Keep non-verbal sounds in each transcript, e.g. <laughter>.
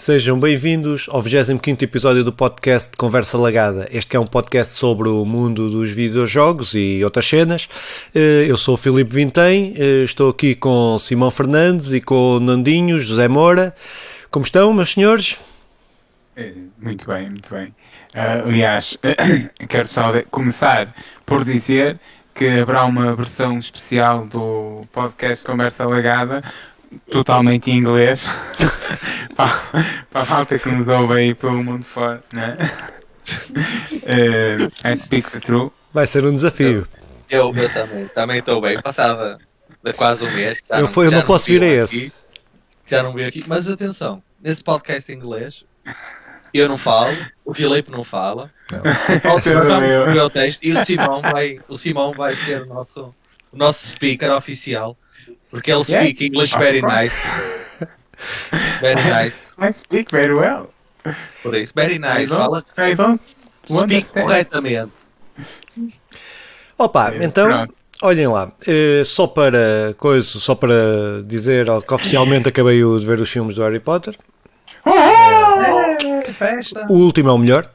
Sejam bem-vindos ao 25 episódio do podcast Conversa Lagada. Este é um podcast sobre o mundo dos videojogos e outras cenas. Eh, eu sou o Filipe Vintém, eh, estou aqui com Simão Fernandes e com Nandinho, José Moura. Como estão, meus senhores? Eh, muito bem, muito bem. Uh, aliás, quero só começar por dizer que haverá uma versão especial do podcast Conversa Lagada totalmente em inglês <laughs> para, para a malta que nos ouve aí pelo mundo fora, né? Uh, <laughs> I speak the truth. Vai ser um desafio. Eu, eu também, também estou bem, passada de quase um mês. eu não, eu não posso vir a esse. Aqui, já não vi aqui, mas atenção, nesse podcast em inglês eu não falo, o Filipe não fala. Não. <laughs> O meu texto, e o Simão vai, o Simão vai ser o nosso, o nosso speaker oficial porque ele yeah. speak English very nice. Very <laughs> nice. I speak very well. Por isso, very nice. Fala. I don't speak corretamente. Opa, é, então, pronto. olhem lá, uh, só para coisa, só para dizer que oficialmente acabei de ver os filmes do Harry Potter. Oh! É, que festa! O último é o melhor,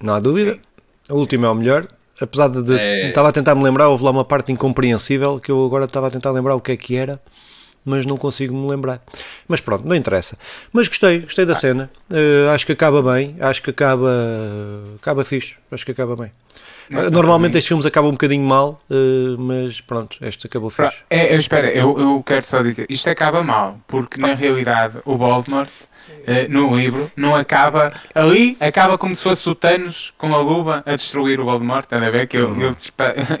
não há dúvida. Sim. O último é o melhor apesar de, é... estava a tentar me lembrar, houve lá uma parte incompreensível que eu agora estava a tentar lembrar o que é que era, mas não consigo me lembrar. Mas pronto, não interessa. Mas gostei, gostei da cena. Uh, acho que acaba bem, acho que acaba, acaba fixe, acho que acaba bem. Não, Normalmente estes filmes acabam um bocadinho mal, uh, mas pronto, este acabou fixe. É, eu, espera, eu, eu quero só dizer, isto acaba mal, porque na realidade o Voldemort uh, no livro, não acaba. Ali acaba como se fosse o Thanos com a luva a destruir o Voldemort, está a ver? Que ele, ele,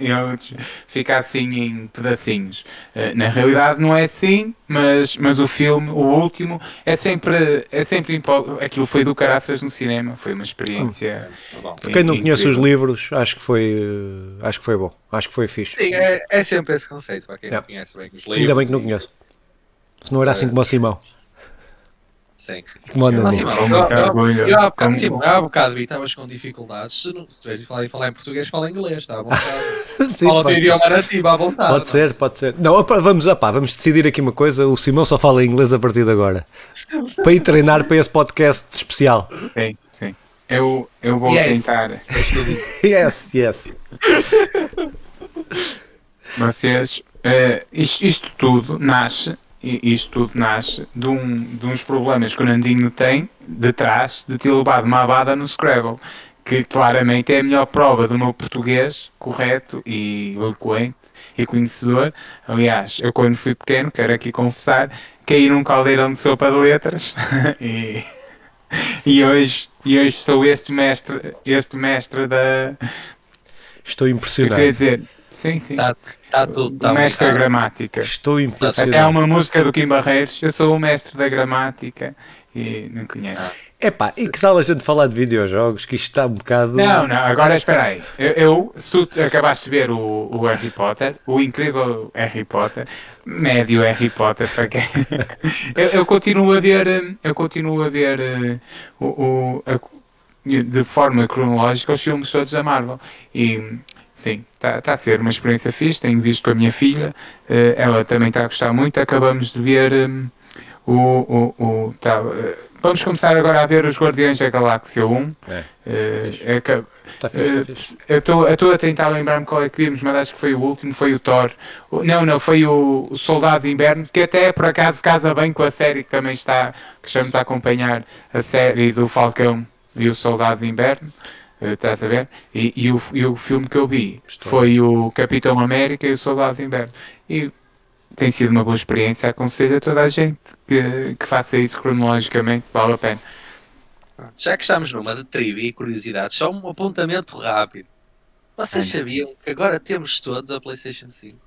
<laughs> ele, fica assim em pedacinhos. Uh, na realidade não é assim, mas, mas o filme, o último, é sempre, é sempre aquilo foi do caraças no cinema, foi uma experiência. Uhum. Quem não conhece os livros, acho que foi acho que foi bom, acho que foi fixe. Sim, é, é sempre esse conceito para quem não conhece bem os livros. Ainda bem que não conheço. Se não era assim como o Simão. Sim. Manda ah, Simão, eu, eu, eu, há bocado, Simão, há bocado vi, estavas com dificuldades. Se, não, se tiveres de falar, falar em português, fala em inglês, está à vontade. Sim, fala o teu idioma nativo à vontade. Pode não. ser, pode ser. Não, opa, vamos, opa, vamos decidir aqui uma coisa. O Simão só fala inglês a partir de agora. para ir treinar para esse podcast especial. Sim, sim. Eu, eu vou yes. tentar. <laughs> yes, yes. Vocês, uh, isto, isto tudo nasce isto tudo nasce de, um, de uns problemas que o Nandinho tem de trás de ter levado uma abada no Scrabble, que claramente é a melhor prova do meu português correto e eloquente e conhecedor. Aliás, eu quando fui pequeno, quero aqui confessar, caí num caldeirão de sopa de letras <laughs> e, e, hoje, e hoje sou este mestre, este mestre da. Estou impressionado. Quer dizer, sim, sim. Tá Está tudo. Tá mestre da gramática. Estou impressionado. É uma música do Kim Barreiros. Eu sou o mestre da gramática e não conheço. Epá, e que tal a gente falar de videojogos? Que isto está um bocado. Não, não, agora espera aí. Eu, eu se tu acabaste de ver o, o Harry Potter, o incrível Harry Potter, médio Harry Potter, para quem. <laughs> eu, eu, continuo a ver, eu continuo a ver uh, o, o a, de forma cronológica os filmes todos da Marvel. E Sim, está tá a ser uma experiência fixe. Tenho visto com a minha filha, uh, ela também está a gostar muito. Acabamos de ver um, o. o, o tá, uh, vamos começar agora a ver os Guardiões da Galáxia 1. É. Uh, é que, Tá fixe, eu estou a tentar lembrar-me qual é que vimos, mas acho que foi o último, foi o Thor. O, não, não, foi o, o, Soldado de Inverno, que até por acaso casa bem com a série que também está, que estamos a acompanhar a série do Falcão e o Soldado de Inverno. Eh, estás a ver? E, e, o, e o filme que eu vi Estou. foi o Capitão América e o Soldado de Inverno. E tem sido uma boa experiência. Aconselho a toda a gente que, que faça isso cronologicamente, vale a pena. Já que estamos numa de trivia e curiosidades, só um apontamento rápido. Vocês sabiam que agora temos todos a PlayStation 5?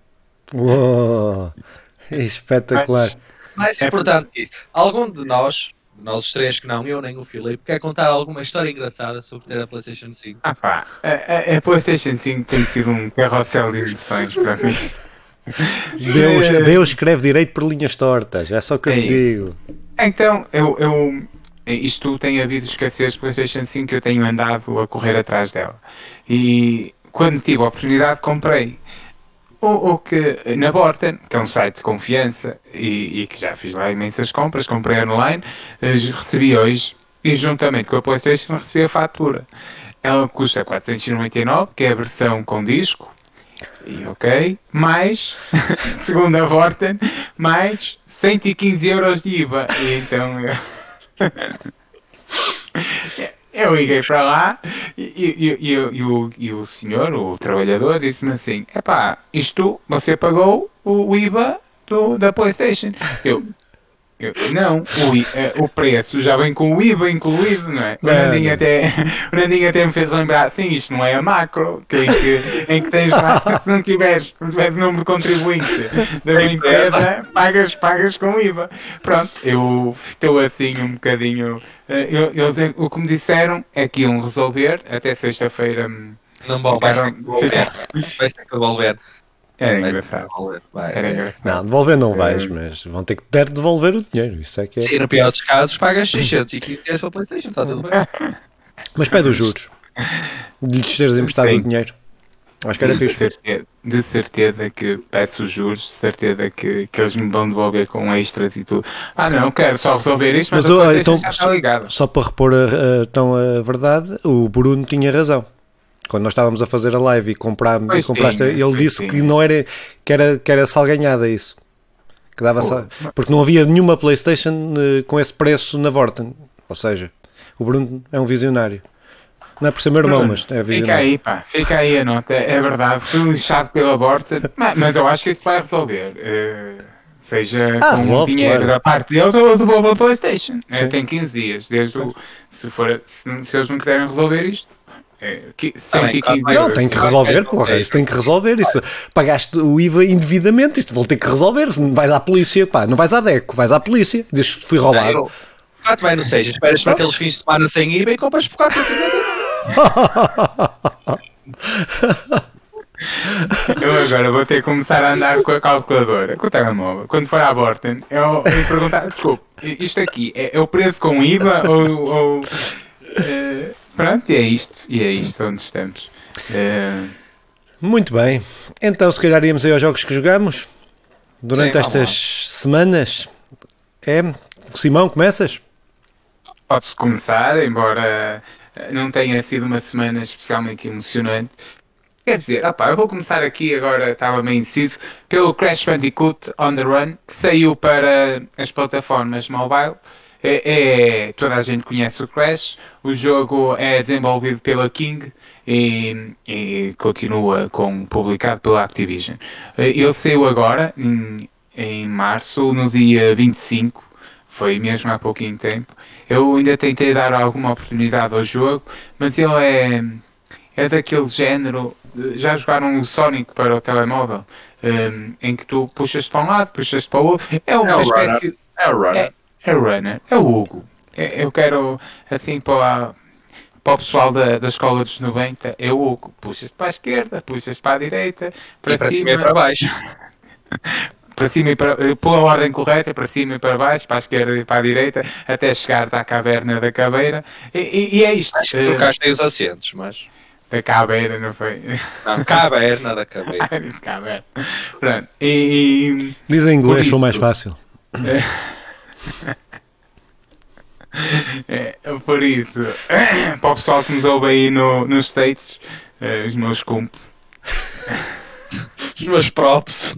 Uou, <laughs> espetacular. Mas, mais é importante que isso, algum de nós nós os três que não, eu nem o Filipe, quer contar alguma história engraçada sobre ter a PlayStation 5? Ah pá, a, a, a PlayStation 5 tem sido um carrossel de emoções para mim. <laughs> Deus, Deus escreve direito por linhas tortas, é só que eu é digo. Então, eu, eu, isto tem havido escassez de PlayStation 5 eu tenho andado a correr atrás dela. E quando tive a oportunidade, comprei. Ou, ou, que na Borten, que é um site de confiança e, e, que já fiz lá imensas compras, comprei online, recebi hoje e juntamente com a PlayStation recebi a fatura. Ela custa 499, que é a versão com disco, e ok, mais, <laughs> segundo a Vorten, mais 115 euros de IVA. E então <laughs> eu liguei para lá e, e, e, o, e o senhor, o trabalhador, disse-me assim: epá, isto você pagou o IVA do, da PlayStation. Eu, não, o, eh, o, preço já vem com o IVA incluído, não é? O Nandinho, até, o Nandinho até me fez lembrar, sim, isto não é a macro, que, em, que, em que tens lá, se não tiveres, se tiveres número de contribuinte da empresa, pagas, pagas com IVA. Pronto, eu estou assim um bocadinho. Eh, eles, o que me disseram é que iam resolver até sexta-feira. Hum, não vão, vai ser que devolver. Vai ser que devolver. Era engraçado. Vai, Era engraçado. Não, devolver não vais, mas vão ter que ter devolver o dinheiro. Isso é que é. Sim, no pior dos casos, pagas 615 euros para a PlayStation, está tudo bem. <laughs> Mas pede os juros de lhes teres emprestado Sim. o dinheiro. Acho que era fixe. De certeza, de certeza que peço os juros, de certeza que, que eles me vão devolver com extras e tudo. Ah, não, quero só resolver isto, mas, mas então, já está ligado. Só, só para repor a, a, então a verdade, o Bruno tinha razão quando nós estávamos a fazer a live e, comprar, e compraste, ele disse sim. que não era que era, que era salganhada isso. Que dava sal... Porque não havia nenhuma Playstation uh, com esse preço na Vorten. Ou seja, o Bruno é um visionário. Não é por ser meu irmão, mas é visionário. Fica aí, pá, fica aí a nota. É verdade, fui lixado pela Vorten, mas eu acho que isso vai resolver. Uh, seja ah, com resolve, dinheiro claro. da parte deles ou do Boba Playstation. É, tem 15 dias. Desde o, se, for, se, se eles não quiserem resolver isto, é, que, não, tem que resolver, porra, isso tem que resolver. Isso, pagaste o IVA indevidamente, isto vou ter que resolver. Se não vais à polícia, pá, não vais à DECO, vais à polícia, dizes que fui roubado. Ah, tu vai no seja, esperas para aqueles fins de semana sem IVA e compras por 450 Eu agora vou ter que começar a andar com a calculadora, com o telemóvel. Quando for à Borten, eu, eu perguntar: desculpe, isto aqui é, é o preço com IVA ou. ou uh, Pronto, e é isto. E é isto onde estamos. É... Muito bem. Então, se calhar íamos aí aos jogos que jogamos durante Sim, estas semanas. É? Simão, começas? Posso começar, embora não tenha sido uma semana especialmente emocionante. Quer dizer, opa, eu vou começar aqui agora, estava meio indeciso, pelo Crash Bandicoot On The Run, que saiu para as plataformas mobile é, é, toda a gente conhece o Crash. O jogo é desenvolvido pela King e, e continua com publicado pela Activision. Eh, ele saiu agora em, em março, no dia 25. Foi mesmo há pouquinho tempo. Eu ainda tentei dar alguma oportunidade ao jogo, mas ele é, é daquele género. Já jogaram o Sonic para o telemóvel? Um, eh, em que tu puxas para um lado, puxas para o outro. É uma é espécie. É o runner. É, o runner, é o Hugo. É, eu quero, assim, para, para o pessoal da, da escola dos 90, é o Hugo. Puxas para a esquerda, puxas para a direita, para, para cima, cima, e para baixo. <laughs> para cima e para, pela ordem correta, para cima e para baixo, para a esquerda e para a direita, até chegar à caverna da caveira. E, e, e é isto. Acho que trocaste aí os assentos, mas. Da caveira, não foi? Não, caverna da caveira. <laughs> caverna. Pronto. E, Diz em inglês, foi mais fácil. <laughs> É, por isso, <coughs> para o pessoal que nos ouve aí no, nos States, é, os meus cumps, <laughs> os meus props.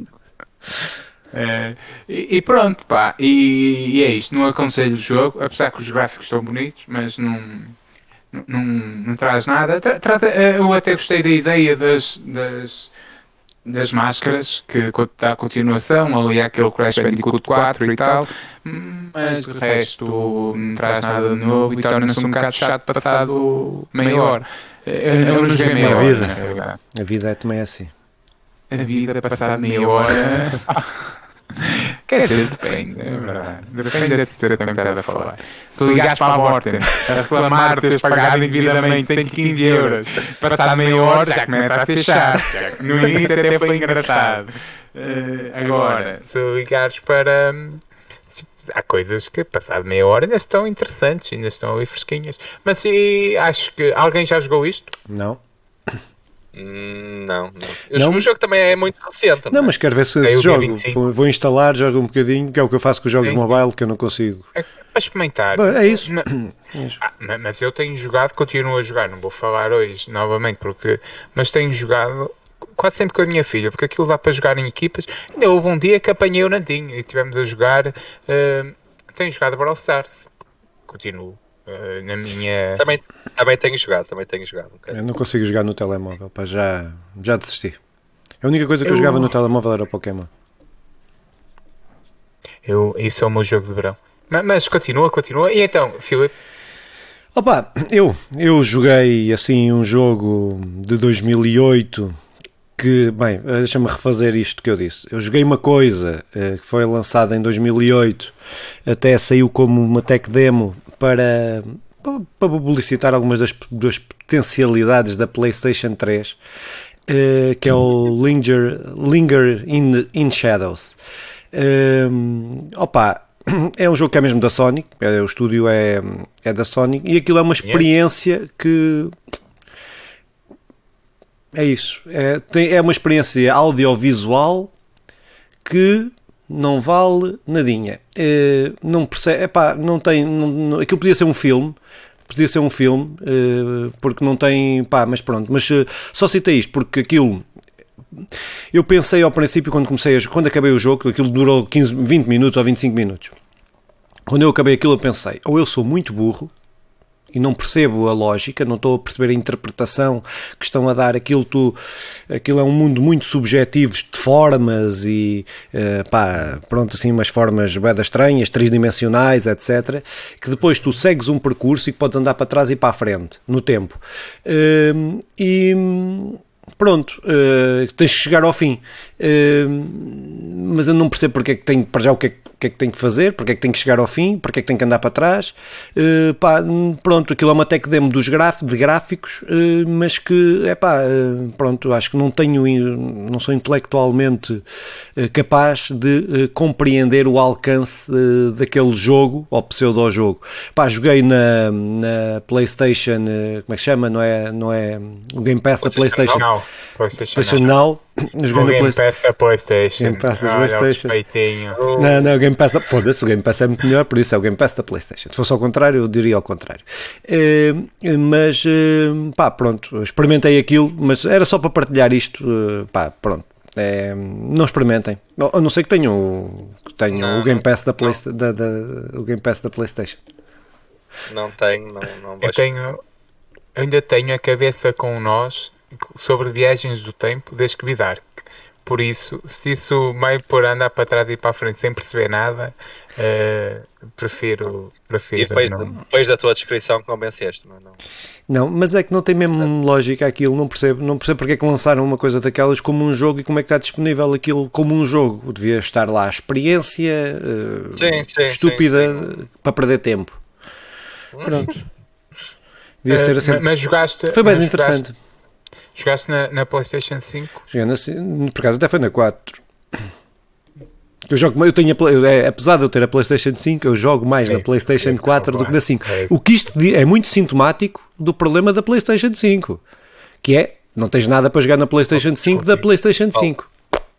É, e, e, pronto, pá, e, e, é isto. Não aconselho o jogo, apesar que os gráficos estão bonitos, mas não, não, não traz nada. Tra, tra, eu até gostei da ideia das, das das máscaras, que dá continuação, ali aquele Crash Bandicoot 4 e tal, mas de resto não traz nada de novo e torna-se um bocado chato passado meia hora. Eu não joguei meia hora. Vida. A vida é também assim. A vida passada meia hora. <laughs> <laughs> Quer dizer, depende, é verdade. Depende da situação <laughs> que estás a falar. Se ligares para a Morten a reclamar teres pagado indevidamente 115 euros para estar meia hora, já começa a ser chato. No início até foi engraçado. Uh, agora, se ligares para. Há coisas que, passado meia hora, ainda estão interessantes, ainda estão ali fresquinhas. Mas e, acho que alguém já jogou isto? Não. Hum, não, não. não. O jogo também é muito recente. Não, não é? mas quero ver se, se jogo. Vou instalar, jogo um bocadinho, que é o que eu faço com os jogos sim, mobile, que eu não consigo. É para experimentar. Bem, é isso. <clears throat> Ah, mas eu tenho jogado, continuo a jogar, não vou falar hoje novamente, porque mas tenho jogado quase sempre com a minha filha, porque aquilo dá para jogar em equipas. Ainda houve um dia que apanhei o Nandinho e estivemos a jogar. Uh, tenho jogado Brawl Stars. Continuo. Uh, na minha. Também, também tenho jogado, também tenho jogado. Okay. Eu não consigo jogar no telemóvel, pá, já, já desisti. A única coisa que eu, eu jogava no telemóvel era Pokémon. Eu, isso é o meu jogo de verão. Mas, mas continua, continua. E então, Filipe? Opa, eu, eu joguei assim um jogo de 2008 que, bem, deixa-me refazer isto que eu disse. Eu joguei uma coisa eh, que foi lançada em 2008, até saiu como uma tech demo para, para publicitar algumas das, das potencialidades da PlayStation 3, eh, que é o Linger, Linger in, in Shadows. Um, opa, <clears throat> é um jogo que é mesmo da Sony, é, o estúdio é, é da Sony, e aquilo é uma experiência que é isso. É, tem, é uma experiência audiovisual que não vale nadinha. É, não percebe, epá, não tem. Não, não, aquilo podia ser um filme. Podia ser um filme, é, porque não tem. Pá, mas pronto. Mas eh, só citei isto porque aquilo. Eu pensei ao princípio, quando comecei a, quando acabei o jogo, aquilo durou 15, 20 minutos ou 25 minutos. Quando eu acabei aquilo, eu pensei: ou eu sou muito burro, e não percebo a lógica, não estou a perceber a interpretação que estão a dar. Aquilo, tu, aquilo é um mundo muito subjetivo de formas e uh, pá, pronto, assim, umas formas bem estranhas, tridimensionais, etc. Que depois tu segues um percurso e podes andar para trás e para a frente no tempo. Uh, e pronto, uh, tens que chegar ao fim. Uh, mas eu não percebo porque é que tenho, para já o que é, que é que tenho que fazer, porque é que tenho que chegar ao fim, porque é que tenho que andar para trás. Uh, pá, pronto, aquilo é uma tech demo dos graf, de gráficos, mas que, é pá, pronto, acho que não tenho, não sou intelectualmente capaz de compreender o alcance daquele jogo, ou pseudo-jogo. Pá, joguei na, na PlayStation, como é que chama? Não é, não é o Game Pass da PlayStation. Now. PlayStation, PlayStation Now. Jogando o Game Play... Pass da PlayStation. Game Pass da PlayStation. Não, não, o Game Pass da... Foda-se, o Game Pass é muito melhor, por isso é o Game Pass da PlayStation. Se fosse ao contrário, eu diria ao contrário. Eh, mas, eh, pá, pronto, experimentei aquilo, mas era só para partilhar isto, eh, pá, pronto. É, não experimentem. A não ser que tenham, que tenham o Game Pass da, Play, da, da, o Game Pass da PlayStation. Não tenho, não, não Eu tenho, ainda tenho a cabeça com nós sobre viagens do tempo da Scooby Dark. Por isso, se isso meio por andar para trás e para a frente sem perceber nada, uh, prefiro, prefiro. E depois, não... depois da tua descrição convenceste, não, não Não, mas é que não tem mesmo lógica aquilo, não percebo, não percebo porque é que lançaram uma coisa daquelas como um jogo e como é que está disponível aquilo como um jogo. Devia estar lá a experiência uh, sim, sim, estúpida sim, para perder tempo. Pronto. Devia uh, ser assim. Mas jogaste. Foi bem interessante. Jogaste, Jogaste na, na PlayStation 5? Joguei na, por acaso até foi na 4. Eu jogo, eu tenho a, é, apesar de eu ter a PlayStation 5, eu jogo mais é, na PlayStation é, 4 do que na 5. É o que isto é muito sintomático do problema da PlayStation 5, que é não tens nada para jogar na PlayStation 5 da PlayStation 5.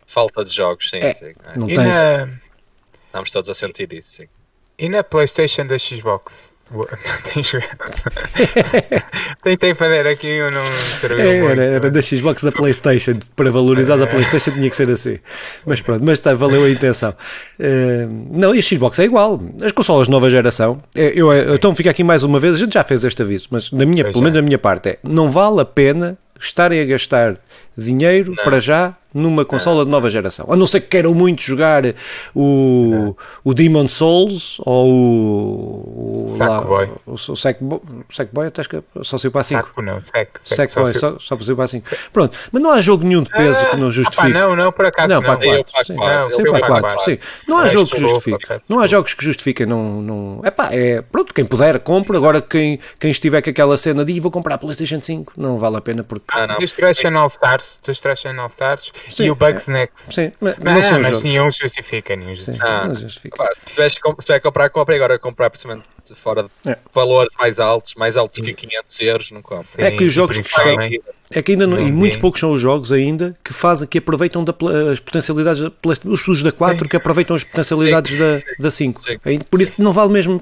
Falta de jogos, sim, é, sim. É. Não tens. Na... Estamos todos a sentir isso, sim. E na PlayStation da Xbox? <laughs> Tentei <laughs> fazer aqui eu não é, era, era da Xbox da Playstation. Para valorizar a é. Playstation tinha que ser assim. Mas pronto, mas tá, valeu a intenção. Uh, Não, e a Xbox é igual. As consolas de nova geração é, eu, eu, Então fica aqui mais uma vez A gente já fez este aviso Mas na minha, pelo menos na minha parte é Não vale a pena estarem a gastar dinheiro não. para já numa consola de nova geração. A não ser que queiram muito jogar o, o Demon Souls ou o. o Sackboy. O, o Sackboy, Sackboy até que só saiu para 5. Saco não, Sack, sack, Sackboy, só, só saiu para 5. Pronto, mas não há jogo nenhum de peso que não justifique. não, não, por acaso. Não, para 4. Sim, não, sim, para 4. Sim. Não há jogos que justifiquem. Não há jogos que justifiquem. Não, não... Epá, é, pronto, quem puder, compra. Agora, quem, quem estiver com aquela cena de vou comprar a PlayStation 5, não vale a pena porque. Ah, não. Destruction All Stars, Destruction All Stars Sim, e o Bugs é. Next. Sim, mas, não, não mas nenhum justifica, nenhum justifica. Ah, justifica. Pá, se tiveres se comprar, compra agora comprar precisamente fora de é. valores mais altos, mais altos que 500 euros, não compra. é que os jogos que estão, é que ainda não, e muitos poucos são os jogos ainda que fazem, que aproveitam da, as potencialidades, da, os da 4 sim. que aproveitam as potencialidades sim. da, da 5. Sim. Por isso não vale mesmo.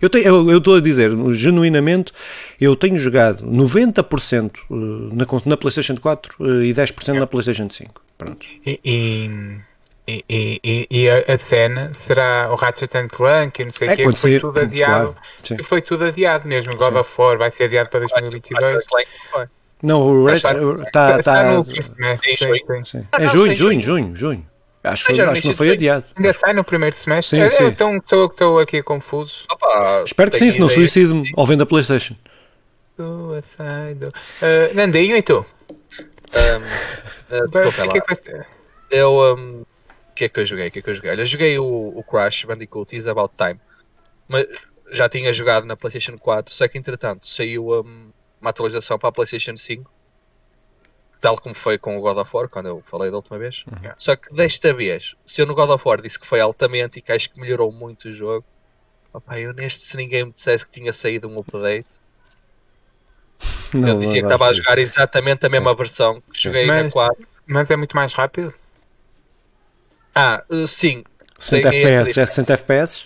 Eu estou eu, eu a dizer, genuinamente, eu tenho jogado 90% eh, na, na PlayStation 4 eh, e 10% na PlayStation 5. Pronto. E, e, e, e, e a, cena será o Ratchet Clank e não sei o é, que, que foi tudo <laughs> adiado. Claro, foi tudo adiado mesmo. God sim. of War vai ser adiado para 2022. Não, o Ratchet está. Tá, no É junho, junho, junho, junho. Acho, que, acho que não foi adiado. Ainda sai no primeiro semestre? Sim, é, sim. Então estou, estou aqui confuso. Opa, Espero que sim, se não suicido-me ao vendo a Playstation. Suicide. Uh, Nandinho e tu? Um, Uh, eu. Um, o que é que eu joguei? O que é que eu joguei? Olha, eu joguei o, o Crash Bandicoot Is About Time. Mas já tinha jogado na PlayStation 4, só que entretanto saiu um, uma atualização para a PlayStation 5. Tal como foi com o God of War, quando eu falei da última vez. Uhum. Só que desta vez, se eu no God of War disse que foi altamente e que acho que melhorou muito o jogo, opa, eu neste, se ninguém me dissesse que tinha saído um update, não, eu dizia que estava a jogar exatamente a mesma sim. versão que joguei mas, na 4. Mas é muito mais rápido? Ah, uh, sim. 60 FPS, já é 60 FPS?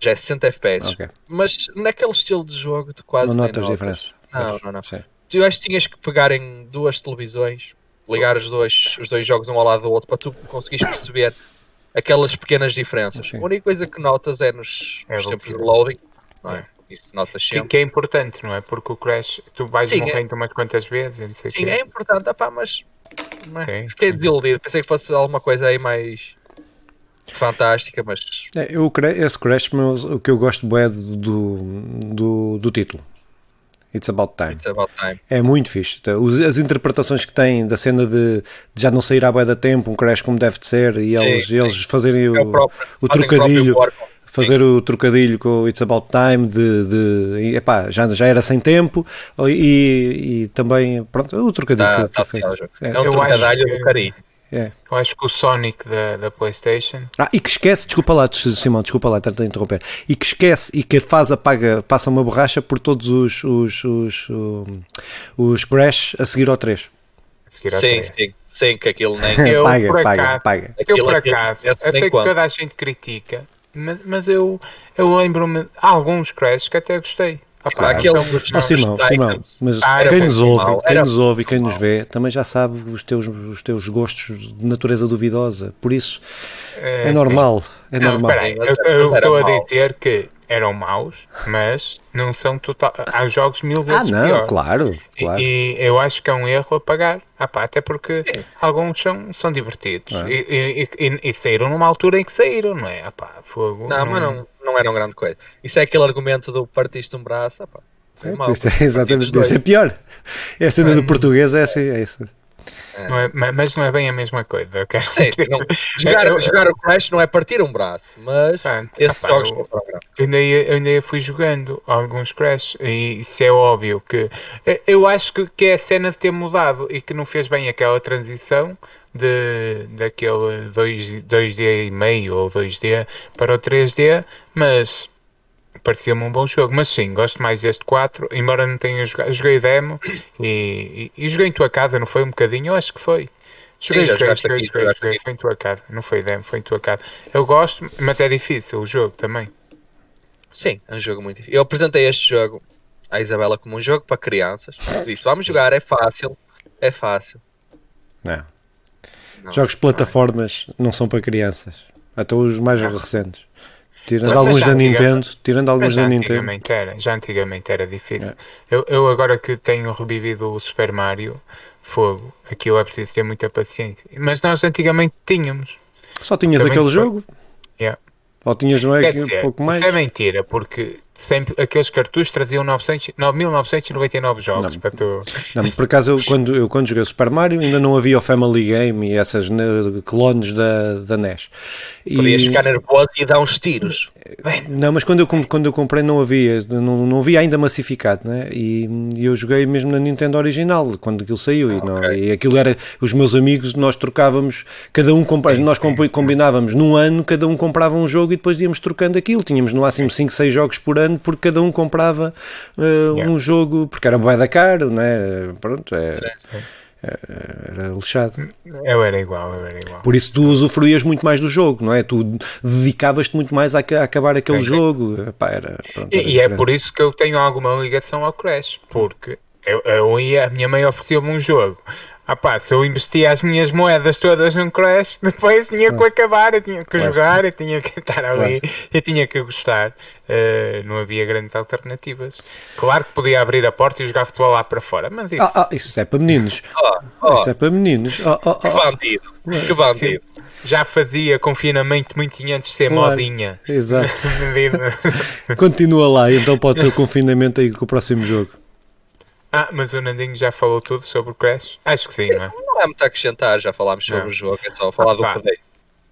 Já é 60 FPS. Okay. Mas naquele estilo de jogo de quase. Não notas diferença. Não, não, não. Sim. Tu acho que tinhas que pegar em duas televisões, ligar os dois, os dois jogos um ao lado do outro para tu conseguires perceber aquelas pequenas diferenças. Sim. A única coisa que notas é nos, é nos tempos de loading, não é? Isso notas sempre. Que, é importante, não é? Porque o Crash, tu vais sim, morrendo é... umas quantas vezes. sim, é importante, opá, mas é? fiquei desiludido. Pensei que fosse alguma coisa aí mais fantástica, mas. É, eu, esse Crash, mas o que eu gosto é do, do, do título. It's About Time. It's about time. É muito fixe. Então, as interpretações que tem da cena de, de já não sair à boia da tempo, um crash como deve de ser, e sim, eles, sim. eles fazerem o, é o, próprio, o trocadilho. O fazer o trocadilho com o It's About Time de, de epá, já, já era sem tempo e, e também pronto, o trocadilho tá, que, tá que é. é um trocadilho do carinho é. Eu acho que o Sonic da, da PlayStation. Ah, e que esquece, desculpa lá, Simão, desculpa lá, a interromper. E que esquece e que faz apaga, passa uma borracha por todos os, os, os, os, os Crash a seguir ao 3. Seguir ao sim, 3. sim, sim, que aquilo nem. Eu, paga, por acaso, paga, paga. Eu, por acaso, eu sei que toda a gente critica, mas, mas eu, eu lembro-me alguns Crash que até gostei. Ah, aquele ah, Simão, Simão, mas ah, quem nos ouve, quem nos ouve e quem nos vê também já sabe os teus, os teus gostos de natureza duvidosa, por isso é, é normal, é não, normal. Peraí, eu estou a dizer que eram maus, mas não são total. Há jogos mil vezes ah, não, pior. Claro, claro. E, e, eu acho que é um erro a pagar. Ah, pá, até porque Sim. alguns são, são divertidos é. e, e, e, saíram numa altura em que saíram, não é? Ah, pá, fogo. Não, não, mas não, não eram grande coisa. Isso é aquele argumento do partiste um braço. Pá, foi é, mal, <laughs> é, exatamente, isso é pior. É a cena do português, é assim, é isso. É. Não é, mas não é bem a mesma coisa. Sim, não, <laughs> jogar, eu, jogar o Crash não é partir um braço, mas Pronto, esses opa, jogos eu, eu, ainda eu ainda fui jogando alguns Crash e isso é óbvio que eu acho que, que é a cena de ter mudado e que não fez bem aquela transição de, daquele 2, 2D e meio ou 2D para o 3D, mas parecia-me um bom jogo, mas sim, gosto mais deste 4, embora não tenha jogado, joguei demo e, e, e, joguei em tua casa, não foi um bocadinho? Eu acho que foi. Joguei, sim, joguei, joguei, aqui, joguei, joguei, foi em tua casa, não foi demo, foi em tua casa. Eu gosto, mas é difícil o jogo também. Sim, é um jogo muito difícil. Eu apresentei este jogo à Isabela como um jogo para crianças. disse, vamos jogar, é fácil, é fácil. Não. Não Jogos de plataformas não, não são para crianças, até os mais não. recentes. Tirando alguns da Nintendo, tirando alguns da Nintendo. Era, já antigamente era difícil. É. Eu, eu agora que tenho revivido o Super Mario, fogo, aquilo é preciso ter muita paciência. Mas nós antigamente tínhamos. Só tinhas Também aquele foi... jogo? Yeah. Ou tinhas não é, um pouco mais? Isso é mentira, porque sempre, aqueles cartuchos traziam 900, 1999 jogos não, para tu. Não, por acaso, eu, <laughs> quando, eu quando joguei o Super Mario, ainda não havia o Family Game e essas né, clones da, da NES. E... Podias ficar nervoso e dar uns tiros. Não, mas quando eu, quando eu comprei não havia, não, não havia ainda massificado, né? E, e eu joguei mesmo na Nintendo original, quando aquilo saiu. E, não, e aquilo era, os meus amigos, nós trocávamos, cada um, nós combinávamos num ano, cada um comprava um jogo e depois íamos trocando aquilo. Tínhamos no máximo 5, 6 jogos por ano, porque cada um comprava uh, yeah. um jogo, porque era bué da caro, né? Pronto, é. Sim, sim era lixado. Eu era igual, eu era igual. Por isso tu usufruías muito mais do jogo, não é? Tu dedicavas-te muito mais a, a, acabar aquele jogo. Epá, era, pronto, era e, e é por isso que eu tenho alguma ligação ao Crash, porque eu, eu ia, a minha mãe oferecia-me um jogo. Ah pá, se eu investia as minhas moedas todas num Crash, <laughs> depois tinha que acabar, eu tinha que claro. jogar, eu tinha que estar ali, claro. eu tinha que gostar. Uh, não havia grandes alternativas. Claro que podia abrir a porta e jogar futebol lá para fora, mas isso. Ah, ah, isso é para meninos. Oh, oh. Isso é para meninos. Oh, oh, que bandido. Que bandido. Sim, já fazia confinamento muito antes de ser claro. modinha. Exato. <laughs> Continua lá então para o teu confinamento aí com o próximo jogo. Ah, mas o Nandinho já falou tudo sobre o Crash? Acho que sim, sim não é? Não há muito a acrescentar, já falámos sobre não. o jogo, é só falar ah, do update.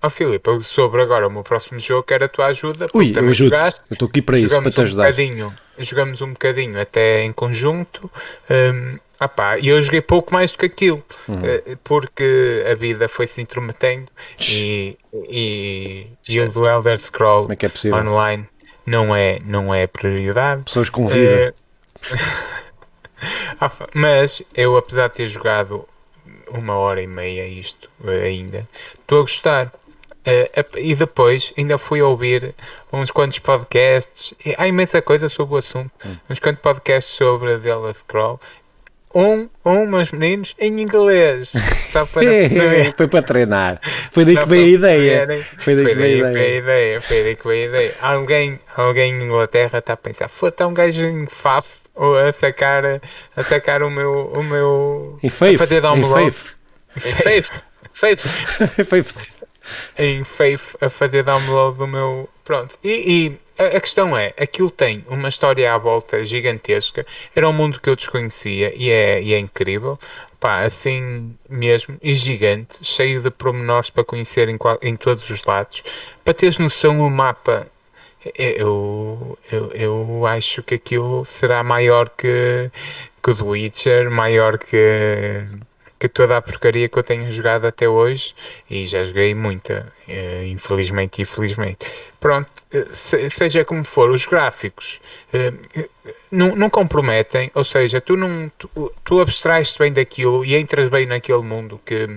Ó oh, Filipe, sobre agora o meu próximo jogo que era a tua ajuda. Ui, eu ajudo. Jogaste, eu estou aqui para isso, para te ajudar. Um bocadinho, jogamos um bocadinho até em conjunto. Um, ah pá, e eu joguei pouco mais do que aquilo, hum. Eh, porque a vida foi-se intrometendo e, e, e o do Elder Scroll é é online não é, não é prioridade. Pessoas com vida. Uh, <laughs> <laughs> mas eu, apesar de ter jogado uma hora e meia isto ainda, estou a gostar. Uh, e depois ainda fui ouvir uns quantos podcasts. Há imensa coisa sobre o assunto. Hum. Uns quantos podcasts sobre a Elder Scroll. Um, um, meus meninos, em inglês. <laughs> Só para perceber. Foi para treinar. Foi daí que veio a ideia. Foi daí que veio a ideia. Foi daí que veio a ideia. Alguém, alguém em Inglaterra está a pensar: foi um gajo em Faf a sacar, a sacar o meu. O meu em Faith. A fazer download. Em Faith. Em Faith. Faith. Faith. Em Faith a fazer download do meu. Pronto. E, e a, a, questão é: aquilo tem uma história à volta gigantesca. Era um mundo que eu desconhecia e é, e é incrível. Pá, assim mesmo, e gigante, cheio de pormenores para conhecer em, em todos os lados. Para teres noção, o mapa eu, eu, eu acho que aquilo será maior que, que o The Witcher, maior que, que toda a porcaria que eu tenho jogado até hoje e já joguei muita, eh, infelizmente infelizmente. Pronto, eh, seja como for, os gráficos eh, não, não comprometem, ou seja, tu não tu, tu abstrais-te bem daquilo e entras bem naquele mundo que,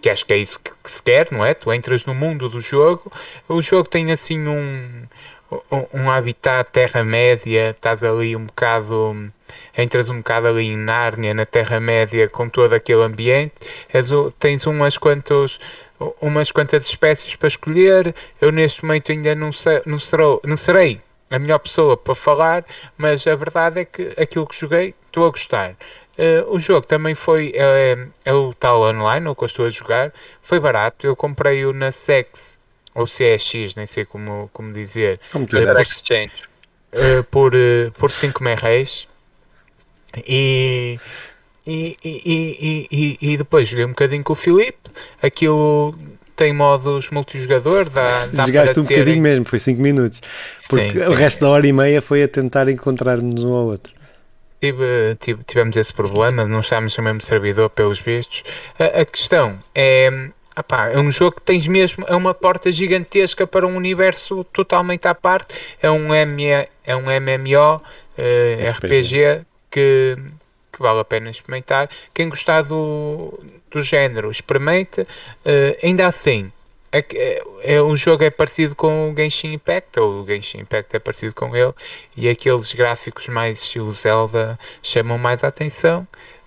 que acho que é isso que, que se quer, não é? Tu entras no mundo do jogo, o jogo tem assim um um habitat Terra-média, estás ali um bocado, entras um bocado ali em Nárnia, na Terra-média, com todo aquele ambiente, és, tens umas quantas, umas quantas espécies para escolher, eu neste momento ainda não, sei, não, serou, não serei a melhor pessoa para falar, mas a verdade é que aquilo que joguei, estou a gostar. Uh, o jogo também foi, é, é o tal online, o que eu estou a jogar, foi barato, eu comprei-o na Sex ou CX, nem sei como, como dizer. Como quiser. Uh, Exchange. Uh, por, uh, por 5 reais. E, e, e, e, e, depois joguei um bocadinho com o Filipe. Aquilo tem modos multijogador. Dá, dá <laughs> Jogaste um bocadinho mesmo, foi 5 minutos. Porque sim, o sim. resto da hora e meia foi a tentar encontrar-nos um ao outro. Tive, tive, tivemos esse problema, não estávamos no mesmo servidor pelos vistos. A, a questão é Epá, é um jogo que tens mesmo, é uma porta gigantesca para um universo totalmente à parte. É um, M, é um MMO uh, eh, RPG que, que vale a pena experimentar. Quem gostar do, do género, experimente. Uh, ainda assim, é, é, é, o jogo é parecido com o Genshin Impact, ou o Genshin Impact é parecido com ele, e aqueles gráficos mais estilo Zelda chamam mais a atenção.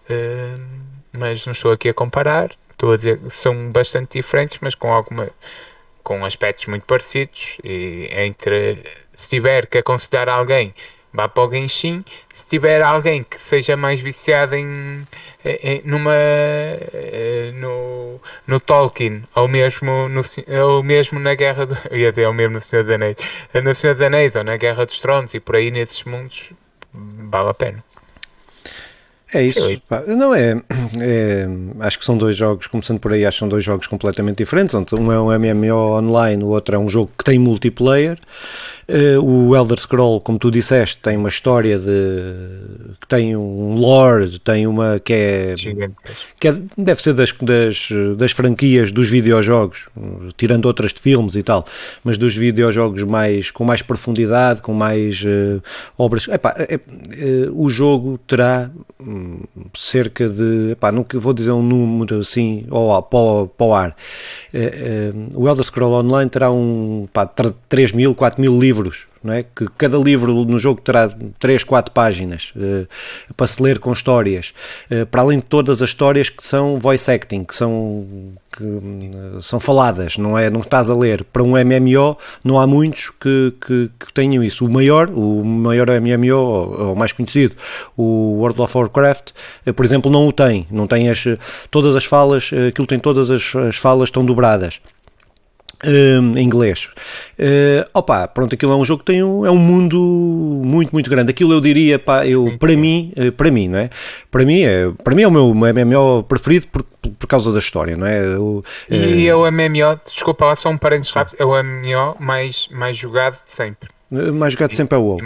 Uh, mas não estou aqui a comparar estou a dizer que são bastante diferentes, mas com alguma com aspectos muito parecidos e entre se tiver que aconselhar alguém vá para o Genshin, se tiver alguém que seja mais viciado em, em numa no, no Tolkien, ou mesmo, no, ou mesmo na Guerra do. <laughs> Ia dizer, ou mesmo no Senhor dos Anéis. No Senhor dos Anéis, ou na Guerra dos Tronos, e por aí nesses mundos, vale a pena. É isso. Não é, <clears throat> é, Acho que são dois jogos, começando por aí, acho que são dois jogos completamente diferentes. Um é um MMO online, o outro é um jogo que tem multiplayer. Uh, o Elder Scroll, como tu disseste, tem uma história de que tem um lore, tem uma que é, que é, deve ser das, das, das franquias dos videojogos, tirando outras de filmes e tal, mas dos videojogos mais com mais profundidade, com mais uh, obras. Epá, é, é, o jogo terá cerca de, epá, nunca vou dizer um número assim ou para, para o ar. Uh, o Elder Scroll Online terá um pá, 3 mil, 4 mil livros, não é? que cada livro no jogo terá 3, 4 páginas uh, para se ler com histórias, uh, para além de todas as histórias que são voice acting, que são, que, uh, são faladas, não é? Não estás a ler. Para um MMO não há muitos que, que, que tenham isso. O maior, o maior MMO, ou, o mais conhecido, o World of Warcraft, por exemplo, não o tem. Não tem as, todas as falas, aquilo tem todas as, as falas estão dobradas. Um, em inglês. Uh, opa, pronto, aquilo é um jogo que tem um, é um mundo muito, muito grande. Aquilo eu diria, pá, eu, para mim, uh, para mim, não é? Para mim é, para mim é o meu MMO preferido por, por causa da história, não é? O, e uh, é o MMO, desculpa lá, só um parênteses rápido, é o MMO mais, mais jogado de sempre. Mais jogado sempre é o WoW.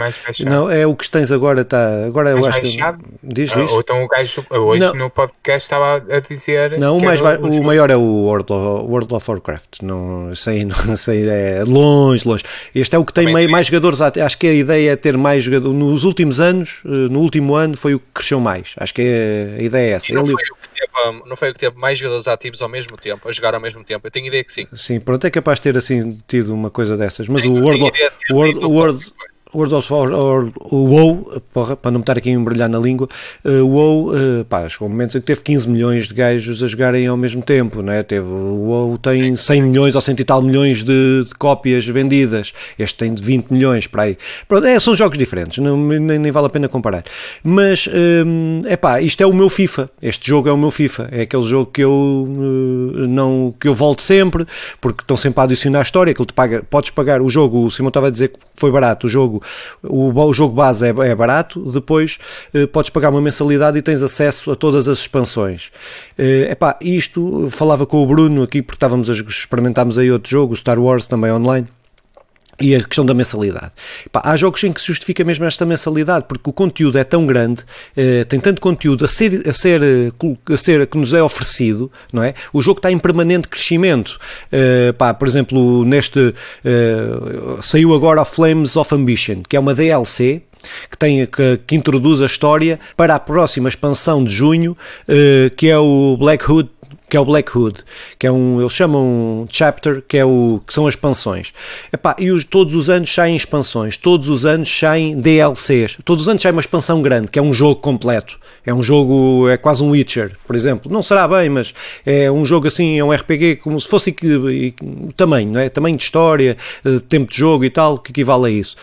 Não, é o que tens agora, está. Agora eu acho que. Diz, diz. Ou então o gajo hoje não. no podcast estava a dizer. Não, o, mais o, o maior é o World of, World of Warcraft. Não sei, não <laughs> sei, é longe, longe. Este é o que tem mais, mais jogadores. Acho que a ideia é ter mais jogadores. Nos últimos anos, eh, no último ano, foi o que cresceu mais. Acho que é, a ideia é essa. E não, Ele... foi o que não foi o que teve mais jogadores ativos ao mesmo tempo, a jogar ao mesmo tempo. Eu tenho ideia que sim. Sim, pronto, é capaz de ter assim tido uma coisa dessas. Mas tenho, o World, World, World, World of War, o WoW, porra, para não me estar aqui a embrulhar na língua, uh, o WoW, uh, pá, chegou um momento em que teve 15 milhões de gajos a jogarem ao mesmo tempo, né? teve, o WoW tem 100 milhões ou 100 e tal milhões de, de cópias vendidas, este tem de 20 milhões, para aí. Pronto, é, são jogos diferentes, não, nem, nem, vale a pena comparar. Mas, é uh, pá, isto é o meu FIFA, este jogo é o meu FIFA, é aquele jogo que eu não, que eu volto sempre, porque estão sempre a adicionar a história, que ele te paga, podes pagar o jogo, o Simão estava a dizer que foi barato, o jogo o, o jogo base é, é barato, depois eh, podes pagar uma mensalidade e tens acesso a todas as expansões. Eh, epá, isto, falava com o Bruno aqui, porque estávamos a experimentarmos aí outro jogo, o Star Wars também online, e a questão da mensalidade. Pá, há jogos em que se justifica mesmo esta mensalidade, porque o conteúdo é tão grande, eh, tem tanto conteúdo a ser, a, ser, eh, a ser que nos é oferecido, não é? O jogo está em permanente crescimento. Eh, pá, por exemplo, neste eh, saiu agora a Flames of Ambition, que é uma DLC que, tem, que, que, introduz a história para a próxima expansão de junho, eh, que é o Black Hood que é o Black Hood, que é um, eles chamam chapter, que é o que são as expansões. Epá, e os, todos os anos saem expansões, todos os anos saem DLCs, todos os anos sai uma expansão grande, que é um jogo completo. É um jogo, é quase um Witcher, por exemplo. Não será bem, mas é um jogo assim, é um RPG como se fosse o tamanho, não é? Tamanho de história, eh, tempo de jogo e tal, que equivale a isso.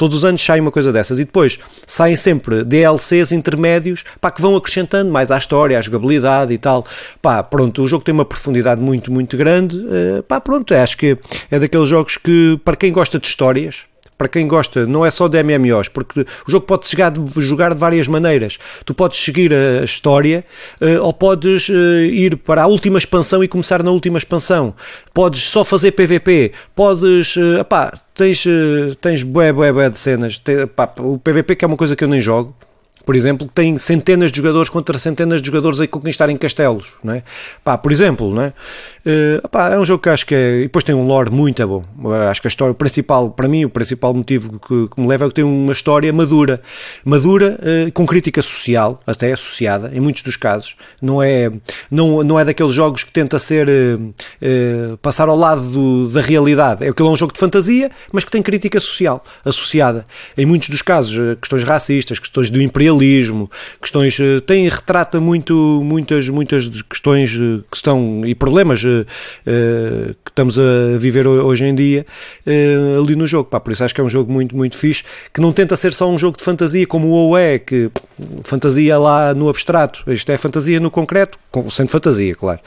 Todos os anos sai uma coisa dessas e depois saem sempre DLCs intermédios pá, que vão acrescentando mais à história, à jogabilidade e tal. Pá, pronto, o jogo tem uma profundidade muito, muito grande. Uh, pá, pronto, acho que é daqueles jogos que, para quem gosta de histórias, para quem gosta, não é só de MMOs, porque o jogo pode chegar de, jogar de várias maneiras. Tu podes seguir a história uh, ou podes uh, ir para a última expansão e começar na última expansão. Podes só fazer PVP, podes. Uh, epá, tens, tens bué, bué, bué de cenas. O PVP que é uma coisa que eu nem jogo por exemplo, tem centenas de jogadores contra centenas de jogadores a conquistarem castelos, não é? Pá, por exemplo, não é? Uh, pá, é um jogo que acho que é. E depois tem um lore muito bom. acho que a história principal, para mim, o principal motivo que, que me leva é que tem uma história madura. Madura, uh, com crítica social, até associada, em muitos dos casos. Não é, não, não é daqueles jogos que tenta ser. Uh, passar ao lado do, da realidade. É aquele é um jogo de fantasia, mas que tem crítica social associada. Em muitos dos casos, questões racistas, questões do imperialismo realismo, questões uh, tem retrata muito muitas muitas questões uh, que estão e problemas uh, que estamos a viver hoje em dia ali no jogo. Pá, por isso acho que é um jogo muito muito fixe que não tenta ser só um jogo de fantasia como o WoW é, que fantasia lá no abstrato. Isto é fantasia no concreto, sendo fantasia, claro.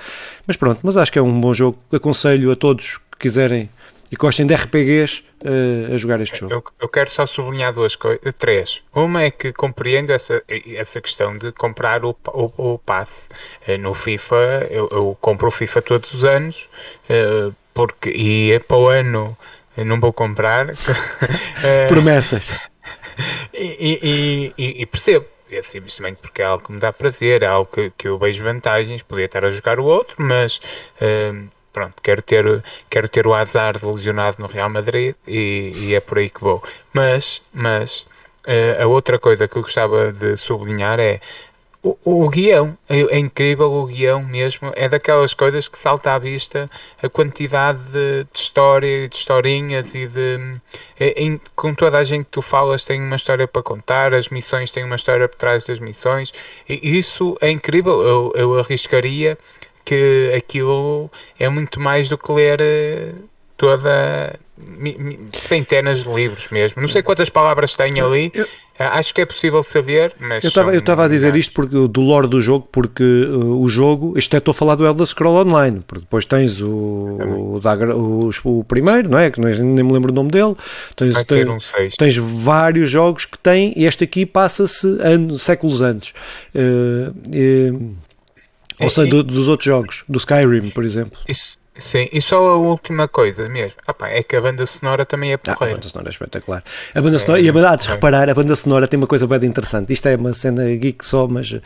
Mas pronto, mas acho que é um bom jogo. Aconselho a todos que quiserem e gostem de RPGs uh, a jogar este jogo. Eu, eu, quero só sublinhar duas coisas, três. Uma é que compreendo essa, essa questão de comprar o, o, o passe. Uh, no FIFA, eu, eu, compro o FIFA todos os anos, uh, porque, e é para o ano não vou comprar. <laughs> Promessas. E, e, e, percebo. É simplesmente porque é algo que me dá prazer, é algo que, que eu vejo vantagens. Podia estar a jogar o outro, mas pronto, quero ter, quero ter o azar de lesionado no Real Madrid e, e é por aí que vou. Mas, mas uh, a outra coisa que eu gostava de sublinhar é o, o guião, é, é, incrível o guião mesmo, é daquelas coisas que salta à vista a quantidade de, de história, de historinhas e de. É, em, com toda a gente que tu falas tem uma história para contar, as missões têm uma história por trás das missões, e isso é incrível. Eu, eu arriscaria que aquilo é muito mais do que ler eh, toda centenas de livros mesmo. Não sei quantas palavras tem ali. Eu, eh, Acho que é possível saber, mas. Eu estava a dizer isto porque, do lore do jogo, porque uh, o jogo. Isto é, estou a falar do Elder Scroll Online, porque depois tens o, o, o, o, primeiro, não é? Que nem me lembro o nome dele. Tens, tens, um tens vários jogos que têm. E este aqui passa-se séculos antes. Uh, uh, ou seja, do, dos outros jogos, do Skyrim, por exemplo. Isso, sim, e só a última coisa mesmo. Ah, é que a banda sonora também é porreira. Ah, a banda sonora é espetacular. A banda sonora, é, e a banda, de reparar, a banda sonora tem uma coisa bem interessante. Isto é uma cena geek só, mas. Uh,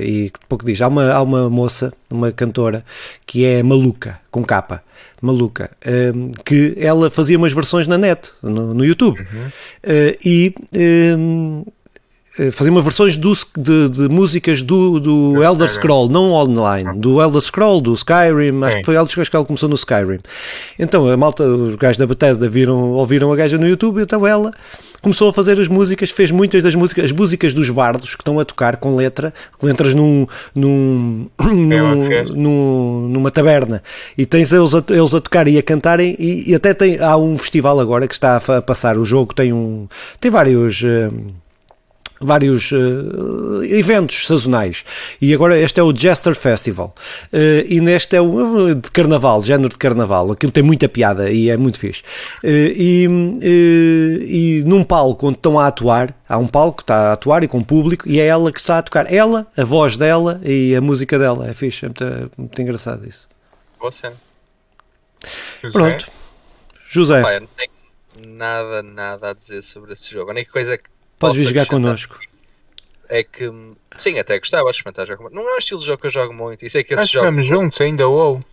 e pouco diz. Há uma, há uma moça, uma cantora, que é maluca, com capa maluca, ehm, que ela fazia umas versões na net, no, no YouTube. Uhum. Uh, e um, eh, fazer uma versões do, de, de, músicas do, do Elder Scroll, não online, do Elder Scroll, do Skyrim, acho que foi Elder Scroll que ela começou no Skyrim. Então a malta, os gajos da Bethesda viram, ouviram a gaja no YouTube, então ela começou a fazer as músicas, fez muitas das músicas, as músicas dos bardos que estão a tocar com letra, com letras num, num, num, num numa taberna. E tens eles a, eles a tocar e a cantarem e, e, até tem, há um festival agora que está a, passar o jogo, tem um tem vários uh, vários uh, eventos sazonais. E agora este é o Jester Festival. Uh, e neste é o de carnaval, género de carnaval. Aquilo tem muita piada e é muito fixe. Uh, e, e num palco onde estão a atuar, há um palco que está a atuar e com público, e é ela que está a tocar. Ela, a voz dela e a música dela. É fixe, é muito, é muito engraçado isso. Você. Pronto. José. Pai, não tenho nada, nada a dizer sobre esse jogo. A única coisa que Podes vir jogar connosco. É que, sim, até gostava de experimentar jogar Não é um estilo de jogo que eu jogo muito. E sei que Nós jogamos juntos ainda, ou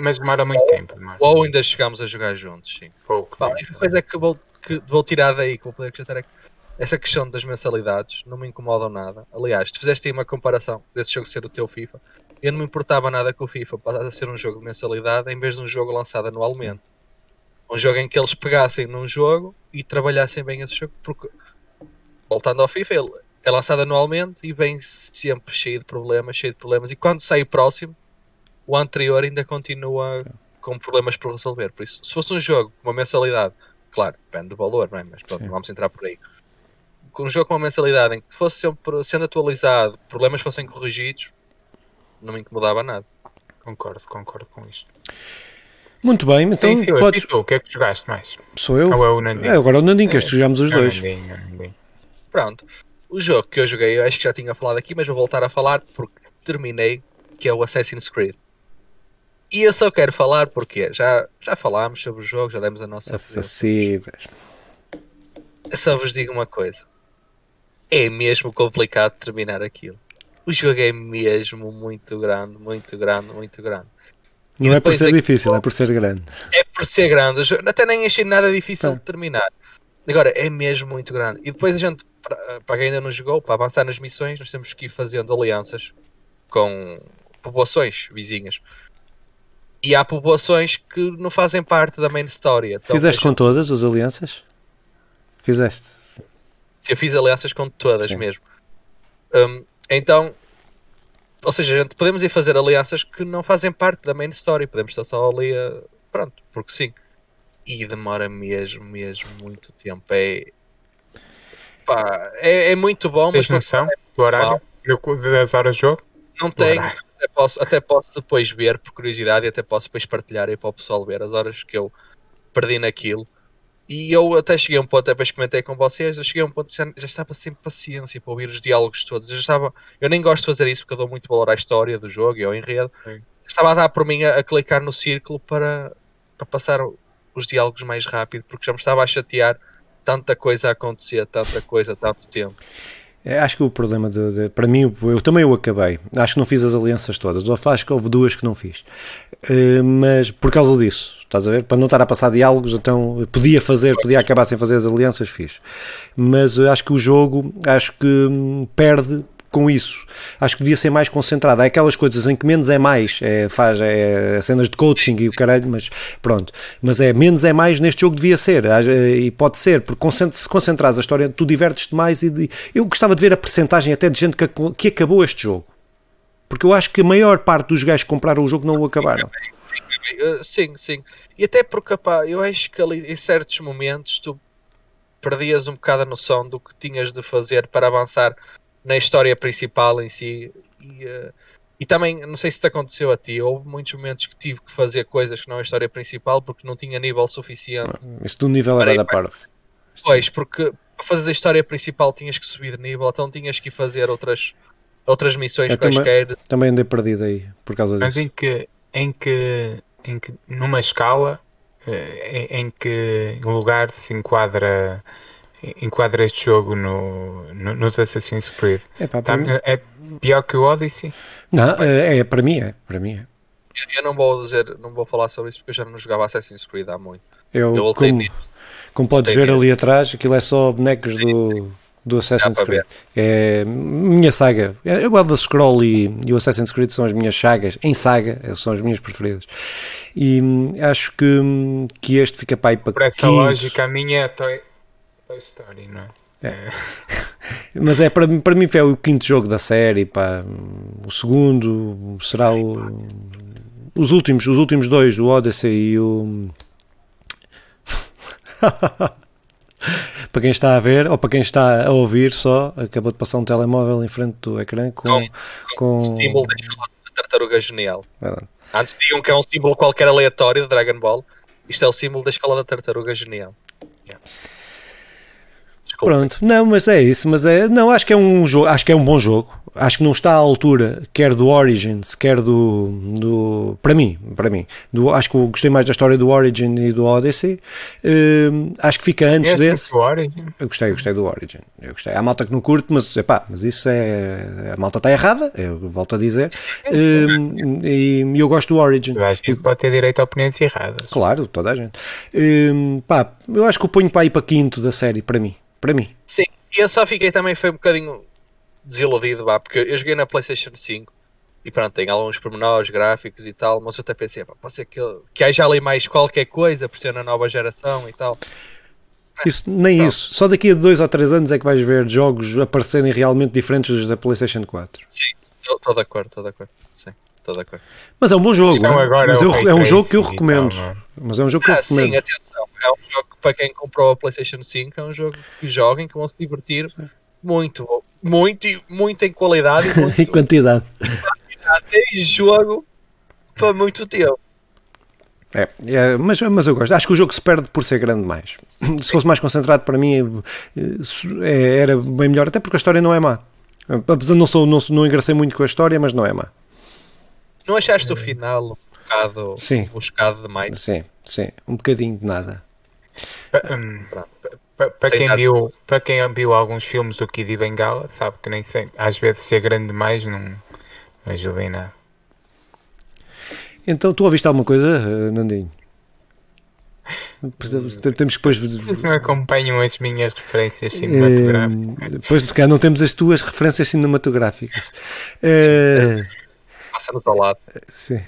Mas demora muito tempo. Ou ainda chegámos a jogar juntos, sim. Pouco. Bom, a coisa é que vou, que vou tirar daí, que vou poder acrescentar é que essa questão das mensalidades não me incomodam nada. Aliás, tu fizeste aí uma comparação desse jogo ser o teu FIFA. Eu não me importava nada que o FIFA passasse a ser um jogo de mensalidade em vez de um jogo lançado anualmente. Um jogo em que eles pegassem num jogo e trabalhassem bem esse jogo, porque voltando ao FIFA, ele é lançado anualmente e vem sempre cheio de problemas, cheio de problemas. E quando sai o próximo, o anterior ainda continua com problemas por resolver. Por isso, se fosse um jogo com uma mensalidade, claro, depende do valor, não é? mas pronto, vamos entrar por aí. Com um jogo com uma mensalidade em que fosse sempre sendo atualizado, problemas fossem corrigidos, não me incomodava nada. Concordo, concordo com isto. Muito bem, então Sim, podes... o que é que jogaste mais? Sou eu? Ou é o Nandinho? É, agora é o Nandinho, que é, jogamos os é dois. Nandinho, Nandinho. Pronto. O jogo que eu joguei, eu acho que já tinha falado aqui, mas vou voltar a falar porque terminei, que é o Assassin's Creed. E eu só quero falar porque já, já falámos sobre o jogo, já demos a nossa Assassin's. Só vos digo uma coisa. É mesmo complicado terminar aquilo. O jogo é mesmo muito grande, muito grande, muito grande. Não é por ser difícil, é por ser grande. É por ser grande. Até nem achei nada difícil tá. de terminar. Agora, é mesmo muito grande. E depois a gente, para quem ainda não jogou, para avançar nas missões, nós temos que ir fazendo alianças com populações vizinhas. E há populações que não fazem parte da main story. Então, Fizeste com todas as alianças? Fizeste? Eu fiz alianças com todas Sim. mesmo. Um, então, ou seja, gente, podemos ir fazer alianças que não fazem parte da main story, podemos estar só ali a. Pronto, porque sim. E demora mesmo, mesmo muito tempo. É. É, é muito bom, mas Tens noção do horário? Do- Das horas de jogo? não tenho. horário. Até posso, até posso depois ver, por curiosidade, e até posso depois partilhar aí para o pessoal ver as horas que eu perdi naquilo. E eu até cheguei a um ponto, até depois comentei com vocês, eu cheguei a um ponto que já, já estava sem paciência para ouvir os diálogos todos. Eu, já estava, eu nem gosto de fazer isso porque eu dou muito valor à história do jogo e ao enredo. Sim. Estava a dar por mim a, a clicar no círculo para, para passar os diálogos mais rápido, porque já me estava a chatear tanta coisa a acontecer, tanta coisa, tanto tempo. É, acho que o problema de, de- para mim, eu também o acabei. Acho que não fiz as alianças todas. Ou acho que houve duas que não fiz. Eh, mas por causa disso, estás a ver? Para não estar a passar diálogos, então podia fazer, podia acabar sem fazer as alianças, fiz. Mas acho que o jogo, acho que hum, perde com isso. Acho que devia ser mais concentrado. Há aquelas coisas em que menos é mais, é, faz é, cenas de coaching e o caralho, mas pronto. Mas é menos é mais neste jogo devia ser, Há- e pode ser, porque se concentrares a história, tu divertes-te mais e de- eu gostava de ver a percentagem até de gente que, que acabou este jogo. Porque eu acho que a maior parte dos gajos que compraram o jogo não o acabaram. Sim, sim. E até porque, pá, eu acho que ali em certos momentos tu perdias um bocado a noção do que tinhas de fazer para avançar na história principal em si. E, uh, e também, não sei se te aconteceu a ti, houve muitos momentos que tive que fazer coisas que não é a história principal porque não tinha nível suficiente. Isso do nível era da parte. Pois, porque para fazer a história principal tinhas que subir de nível, então tinhas que ir fazer outras, outras missões Eu também- quaisquer. Também andei perdido aí por causa Mas disso. em que, em que, em que numa escala, eh, em, em que lugar se enquadra, enquadra este jogo no, no- nos Assassin's Creed? É, pá, Tá- mim- é pior que o Odyssey? Não, é, é, para mim é. Para mim é. Eu não vou dizer, não vou falar sobre isso porque eu já não jogava Assassin's Creed há muito. Eu, Eu como, como podes ver ali atrás, aquilo é só bonecos do, do Assassin's Dá para Creed. É minha saga. Eu gosto da Scroll e, e o Assassin's Creed são as minhas sagas. Em saga, são as minhas preferidas. E hum, acho que, hum, que este fica para aí para Por essa quinto. lógica, a minha é Toy, Story, não é? <laughs> Mas é para, mim- para mim foi o quinto jogo da série. Pá. O segundo será o. Os últimos, os últimos dois, o Odyssey e o. <laughs> para quem está a ver, ou para quem está a ouvir só, acabou de passar um telemóvel em frente do ecrã com. Com- com... O símbolo da tartaruga genial. Verdade. Antes digam que é um símbolo qualquer aleatório de Dragon Ball. Isto é o símbolo da escala da tartaruga genial. Desculpa. Pronto, não, mas é isso, mas é, não, acho que é um jogo, acho que é um bom jogo. Acho que não está à altura, quer do Origins, quer do, do para mim, para mim. Do, acho que eu gostei mais da história do Origin e do Odyssey. Hum, acho que fica antes Este desse. o Origin? Eu gostei, eu gostei do Origin. Eu gostei. Há malta que não curte, mas epá, mas isso é. A malta está errada, eu volto a dizer. Hum, e eu gosto do Origin. Eu acho que pode ter direito a opiniões erradas. Claro, toda a gente. Hum, pá, eu acho que eu ponho para aí para quinto da série, para mim. Para mim. Sim, e eu só fiquei também foi um bocadinho desiludido, vá, porque eu joguei na PlayStation 5 e pronto, tem alguns pormenores gráficos e tal, mas eu até pensei, pá, pode ser que, que haja ali mais qualquer coisa por ser na nova geração e tal. <laughs> Isso, nem Pronto. isso. Só daqui a dois ou três anos é que vais ver jogos aparecerem realmente diferentes dos da PlayStation 4. Estou de acordo, estou de acordo. Sim, estou de acordo. Mas é um bom jogo. Agora Mas é é um jogo que eu e recomendo. é? Mas é um jogo que eu Ah, sim, recomendo. atenção, é um jogo que para quem comprou a PlayStation 5 é um jogo que joguem, que vão se divertir muito, muito, muito em qualidade e <laughs> muito quantidade. tem jogo para muito tempo. É, é, mas, mas eu gosto. Acho que o jogo se perde por ser grande mais. Se fosse mais concentrado para mim é, era bem melhor, até porque a história não é má. Apesar de não, sou, não, não engracei muito com a história, mas não é má. Não achaste o final um bocado Sim. buscado demais? Sim, sim. Um bocadinho de nada. Pa- hum, Pronto. pa- Para Sem quem, viu, para quem viu alguns filmes do Kid e Bengala, sabe que nem sempre, às vezes ser grande demais não, não ajuda em nada. Então, tu ouviste alguma coisa, eh, Nandinho? Temos que depois. Não acompanham as minhas referências cinematográficas. Eh, Depois, se calhar, não temos as tuas referências cinematográficas. Eh, Passa-nos ao lado. sim.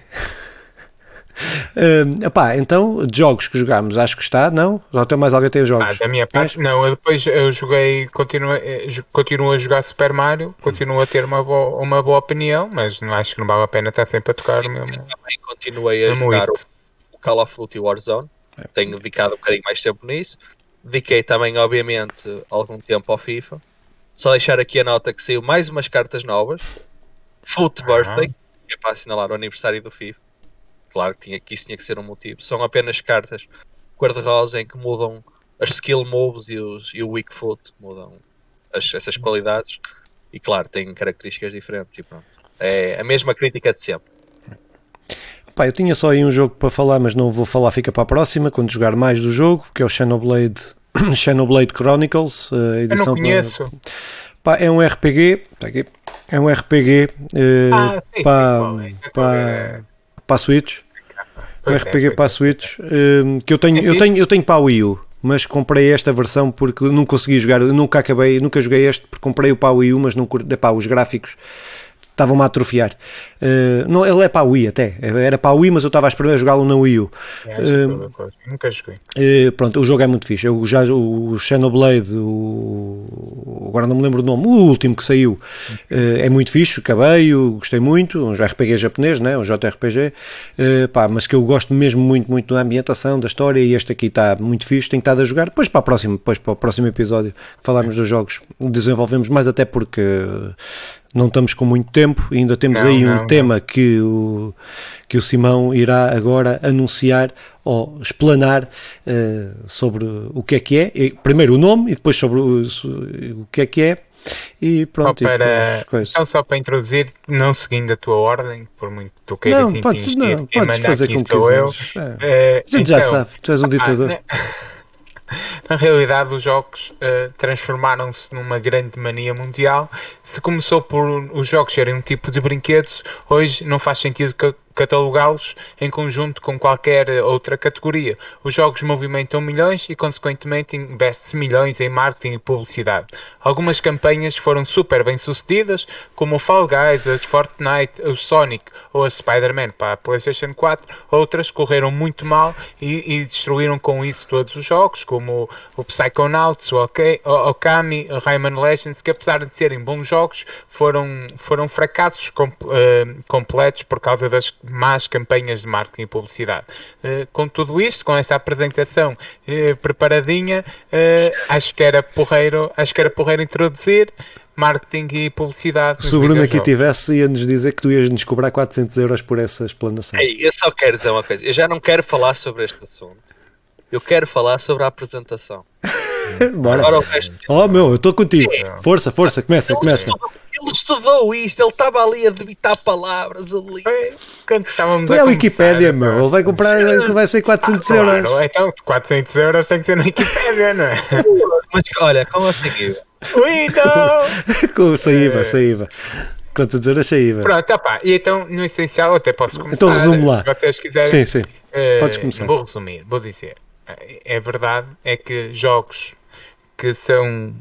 Uh, epá, então, de jogos que jogámos, acho que está, não? Já tem mais alguém tem jogos? Ah, da minha parte, não. Eu depois eu joguei, continuo, eh, continuo a jogar Super Mario, continuo a ter uma boa, uma boa opinião, mas não acho que não vale a pena estar sempre a tocar o mesmo. Também continuei a jogar o, o, Call of Duty Warzone, é. tenho dedicado um bocadinho mais tempo nisso. Dediquei também, obviamente, algum tempo ao FIFA. Só deixar aqui a nota que saiu mais umas cartas novas. Foot Birthday, que é para assinalar o aniversário do FIFA Claro que, tinha, que isso tinha que ser um motivo. São apenas cartas cor-de-rosa em que mudam as skill moves e, os, e o weak foot, mudam as, essas qualidades. E claro, têm características diferentes e pronto. É a mesma crítica de sempre. Pá, eu tinha só aí um jogo para falar, mas não vou falar, fica para a próxima, quando jogar mais do jogo, que é o Xenoblade, <coughs> Xenoblade Chronicles, a edição eu não conheço. Pá, é um RPG, é um RPG uh, ah, para, para, para a Switch. Um RPG para a Switch um, que eu tenho, eu tenho, eu tenho para a Wii U, mas comprei esta versão porque não consegui jogar, nunca acabei, nunca joguei este porque comprei o para a Wii U, mas não epá, os gráficos estavam-me a atrofiar. Uh, não, ele é para a Wii até, era para a Wii, mas eu estava a esperar jogá-lo na Wii U. É, uh, Nunca joguei. Uh, pronto, o jogo é muito fixe. Eu já, o Xenoblade, o, agora não me lembro o nome, o último que saiu, é muito fixe, acabei, gostei muito, um RPG japonês, né? um JRPG, pá, mas que eu gosto mesmo muito, muito da ambientação, da história, e este aqui está muito fixe, tenho estado a jogar. Depois para, a próxima, depois para o próximo episódio, falarmos dos jogos, desenvolvemos mais, até porque não estamos com muito tempo, ainda temos não, aí um não, tema não. Que, o, que o Simão irá agora anunciar ou explanar uh, sobre o que é que é. Primeiro o nome e depois sobre o, o que é que é. E pronto. Só para, então, só para introduzir, não seguindo a tua ordem, por muito que tu queiras não, podes, não, podes fazer como quiseres. É. Uh, a gente então, já sabe, tu és um ditador. <laughs> Na realidade, os jogos uh, transformaram-se numa grande mania mundial. Se começou por os jogos serem um tipo de brinquedos, hoje não faz sentido que catalogá-los em conjunto com qualquer outra categoria. Os jogos movimentam milhões e, consequentemente, investe-se milhões em marketing e publicidade. Algumas campanhas foram super bem sucedidas, como o Fall Guys, as Fortnite, o Sonic ou a Spider-Man para a PlayStation 4. Outras correram muito mal e, e, destruíram com isso todos os jogos, como o, o Psychonauts, o, o Okami, o Rayman Legends, que apesar de serem bons jogos, foram, foram fracassos uh, completos por causa das más campanhas de marketing e publicidade. Uh, com tudo isto, com essa apresentação uh, preparadinha, uh, acho que era porreiro, acho que era porreiro introduzir marketing e publicidade. Se o Bruno aqui tivesse, ia-nos dizer que tu ias nos cobrar 400 euros por essa explanação. Ei, eu só quero dizer uma coisa, eu já não quero falar sobre este assunto. Eu quero falar sobre a apresentação. <laughs> <laughs> Bora. Agora o resto. Oh meu, eu estou contigo. Força, força, começa, começa ele estudou isto, ele estava ali a debitar palavras ali. Quando estávamos Foi a, a Wikipédia, meu. Ele vai comprar, vai ser 400 ah, euros. Claro, então 400 euros tem que ser na Wikipédia, não é? <laughs> Mas olha, como assim? Windows! Com saíva, saíva. Quantos euros saíva? Pronto, opá. E então, no essencial, até posso começar. Então resumo lá. Se vocês quiserem. Sim, sim. Uh, Podes começar. Vou resumir, vou dizer. É verdade, é que jogos que são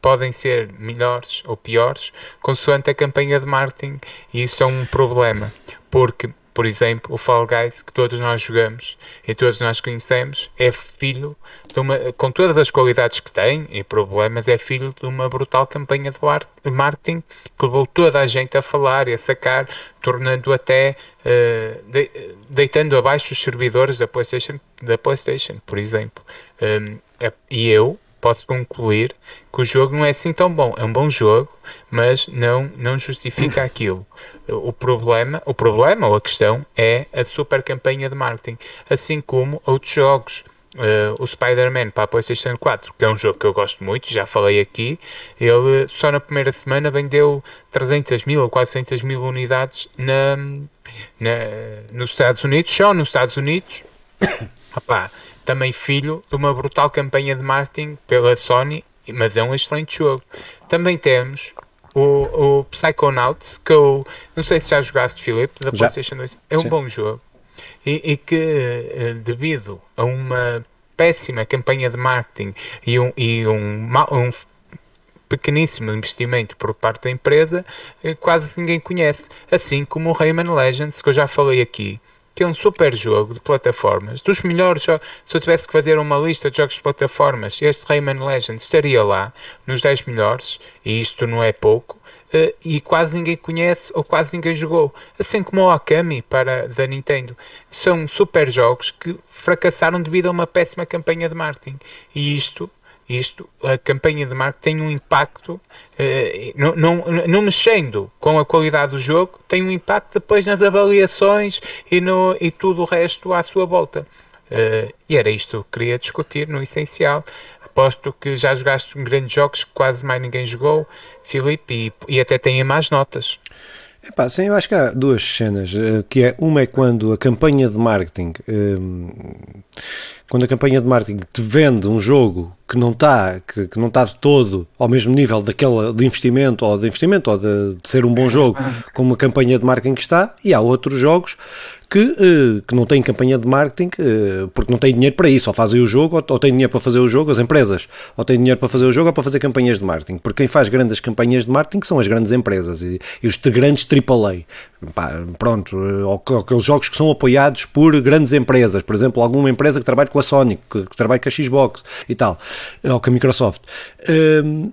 podem ser melhores ou piores consoante a campanha de marketing e isso é um problema porque por exemplo, o Fall Guys que todos nós jogamos e todos nós conhecemos é filho de uma, com todas as qualidades que tem e problemas, é filho de uma brutal campanha de marketing que levou toda a gente a falar e a sacar, tornando até uh, de, deitando abaixo os servidores da PlayStation, da PlayStation por exemplo. Um, e eu, posso concluir que o jogo não é assim tão bom. É um bom jogo, mas não, não justifica <coughs> aquilo. O problema, o problema ou a questão é a super campanha de marketing, assim como outros jogos. Uh, o Spider-Man para a PlayStation 4, que é um jogo que eu gosto muito, já falei aqui, ele só na primeira semana vendeu 300 mil ou 400 mil unidades na, na, nos Estados Unidos, só nos Estados Unidos. <coughs> Opá, também filho de uma brutal campanha de marketing pela Sony, mas é um excelente jogo. Também temos o, o Psychonauts, que eu não sei se já jogaste, Filipe, da já. PlayStation 2. É um Sim. bom jogo e, e, que, eh, devido a uma péssima campanha de marketing e um, e um, um pequeníssimo investimento por parte da empresa, eh, quase ninguém conhece. Assim como o Rayman Legends, que eu já falei aqui que é um super jogo de plataformas, dos melhores jogos. Se eu tivesse que fazer uma lista de jogos de plataformas, este Rayman Legends estaria lá nos 10 melhores, e isto não é pouco. Uh, e quase ninguém conhece ou quase ninguém jogou. Assim como o Akami para da Nintendo. São super jogos que fracassaram devido a uma péssima campanha de marketing. E isto isto, a campanha de marketing tem um impacto, eh, não, não, não, mexendo com a qualidade do jogo, tem um impacto depois nas avaliações e, no, e tudo o resto à sua volta. Eh, e era isto que queria discutir no essencial. Aposto que já jogaste grandes jogos que quase mais ninguém jogou, Filipe, e, e até tem mais notas. Epá, sim, eu acho que há duas cenas, eh, que é, uma é quando a campanha de marketing, um, quando a campanha de marketing te vende um jogo que não está que, que, não está de todo ao mesmo nível daquela de investimento ou de investimento ou de, de ser um bom jogo como a campanha de marketing que está e há outros jogos que, uh, que não têm campanha de marketing uh, porque não têm dinheiro para isso, ou fazem o jogo, ou têm dinheiro para fazer o jogo, as empresas, ou têm dinheiro para fazer o jogo ou para fazer campanhas de marketing. Porque quem faz grandes campanhas de marketing são as grandes empresas e, e os grandes AAA. Pá, pronto, uh, ou, aqueles jogos que são apoiados por grandes empresas, por exemplo, alguma empresa que trabalha com a Sony, que, que trabalha com a Xbox e tal, ou com a Microsoft. Uh,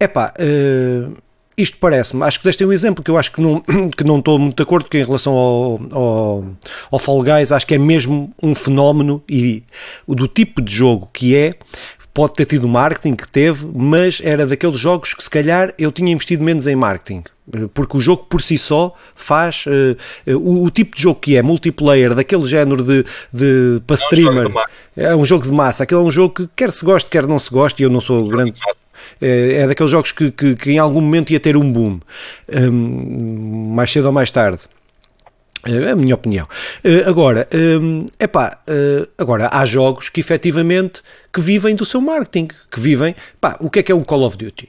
epá, uh, isto parece-me, acho que deste um exemplo que eu acho que não, <coughs> que não estou muito de acordo, porque em relação ao, ao, ao Fall Guys, acho que é mesmo um fenómeno e do tipo de jogo que é, pode ter tido marketing que teve, mas era daqueles jogos que se calhar eu tinha investido menos em marketing. Porque o jogo por si só faz uh, o, o, tipo de jogo que é multiplayer, daquele género de, de para é streamer, é um jogo de massa. Aquele é um jogo que quer se goste, quer não se goste, e eu não sou um grande. É, é, daqueles jogos que, que, que, em algum momento ia ter um boom, um, mais cedo ou mais tarde. É a minha opinião. Uh, agora, um, epá, uh, agora, há jogos que efetivamente que vivem do seu marketing, que vivem. Pá, o que é que é um Call of Duty?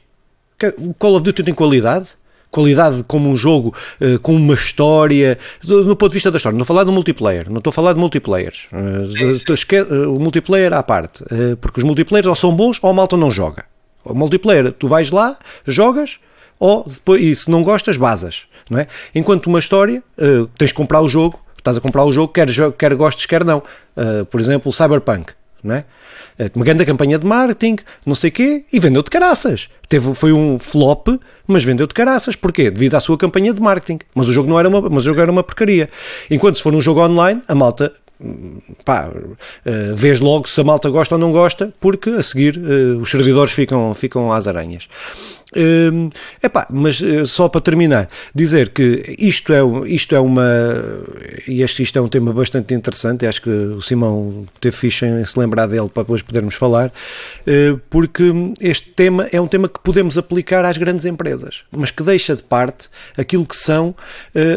O Call of Duty tem qualidade? Qualidade como um jogo uh, com uma história, do, no ponto de vista da história. Não estou a falar do multiplayer, não estou a falar de multiplayers. Uh, sim, sim. o multiplayer à parte, porque os multiplayers ou são bons ou a malta não joga. O multiplayer, tu vais lá, jogas, ou depois, e se não gostas, basas. Não é? Enquanto uma história, uh, tens de comprar o jogo, estás a comprar o jogo, quer, quer gostes, quer não. Uh, por exemplo, Cyberpunk. Não é? Uh, uma grande campanha de marketing, não sei quê, e vendeu de caraças. Teve, foi um flop, mas vendeu de caraças. Porquê? Devido à sua campanha de marketing. Mas o jogo não era uma, mas o jogo era uma porcaria. Enquanto se for um jogo online, a malta pá, uh, vês logo se a malta gosta ou não gosta, porque a seguir uh, os servidores ficam, ficam às aranhas. Uh, epá, mas só para terminar, dizer que isto é, isto é uma. Este, isto é um tema bastante interessante. Acho que o Simão teve ficha em se lembrar dele para depois podermos falar, porque este tema é um tema que podemos aplicar às grandes empresas, mas que deixa de parte aquilo que são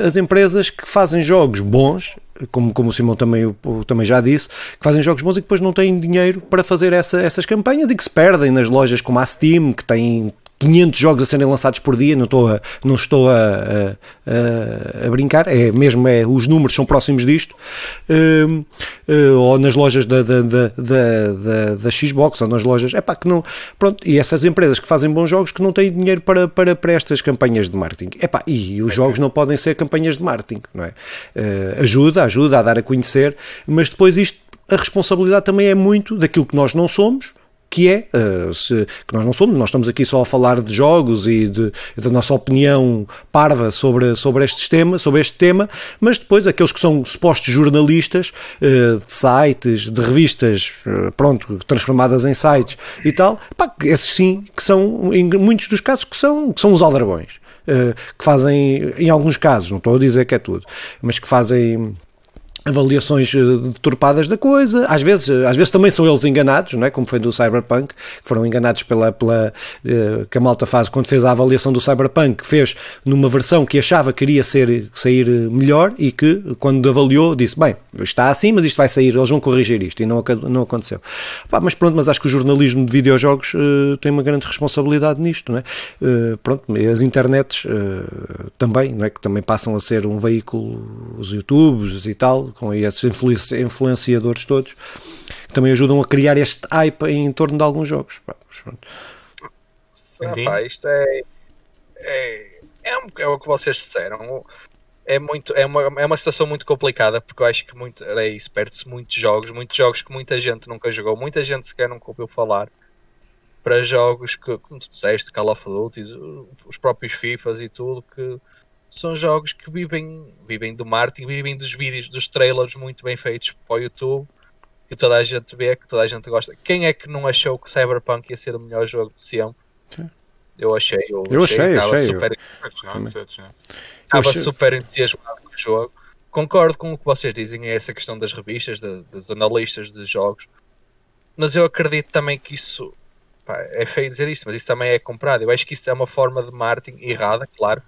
as empresas que fazem jogos bons como, como o Simão também, também já disse, que fazem jogos bons e que depois não têm dinheiro para fazer essa, essas campanhas e que se perdem nas lojas como a Steam, que têm 500 jogos a serem lançados por dia, não estou a, não estou a, a, a, brincar, é mesmo é, os números são próximos disto, uh, uh, ou nas lojas da, da, da, da, da Xbox, ou nas lojas, é pá, que não, pronto, e essas empresas que fazem bons jogos que não têm dinheiro para, para, para estas campanhas de marketing, é pá, e os jogos não podem ser campanhas de marketing, não é? Uh, ajuda, ajuda a dar a conhecer, mas depois isto, a responsabilidade também é muito daquilo que nós não somos, que é, uh, se, que nós não somos, nós estamos aqui só a falar de jogos e de, da nossa opinião parva sobre, sobre, este tema, sobre este tema, mas depois aqueles que são supostos jornalistas uh, de sites, de revistas, uh, pronto, transformadas em sites e tal, pá, esses sim, que são, em muitos dos casos, que são, que são os aldrabões. que fazem, em alguns casos, não estou a dizer que é tudo, mas que fazem avaliações eh, deturpadas da coisa, às vezes, eh, às vezes também são eles enganados, não é? como foi do Cyberpunk, que foram enganados pela, pela uh, que a malta faz quando fez a avaliação do Cyberpunk, fez numa versão que achava que iria ser, sair melhor e que quando avaliou disse, bem, está assim, mas isto vai sair, eles vão corrigir isto e não, não aconteceu. Pá, mas pronto, mas acho que o jornalismo de videojogos uh, tem uma grande responsabilidade nisto, não é? Uh, pronto, as internets também, não é? que também passam a ser um veículo, os YouTubes e tal, com esses influenciadores todos, que também ajudam a criar este hype em torno de alguns jogos. Pá, isto é, é, é, um, é, o que vocês disseram. é muito é uma, é uma situação muito complicada porque eu acho que muito era isso, perde-se muitos jogos, muitos jogos que muita gente nunca jogou, muita gente sequer nunca ouviu falar para jogos que, como tu disseste, Call of Duty, os próprios FIFAs e tudo, que são jogos que vivem, vivem do marketing, vivem dos vídeos, dos trailers muito bem feitos para o YouTube, que toda a gente vê, que toda a gente gosta. Quem é que não achou que Cyberpunk ia ser o melhor jogo de sempre? Eu achei, eu, eu achei, achei, estava achei, super, estava super entusiasmado com o jogo. Concordo com o que vocês dizem, é essa questão das revistas, de, dos analistas de jogos, mas eu acredito também que isso pá, é feio dizer isto, mas isso também é comprado. Eu acho que isso é uma forma de marketing errada, claro,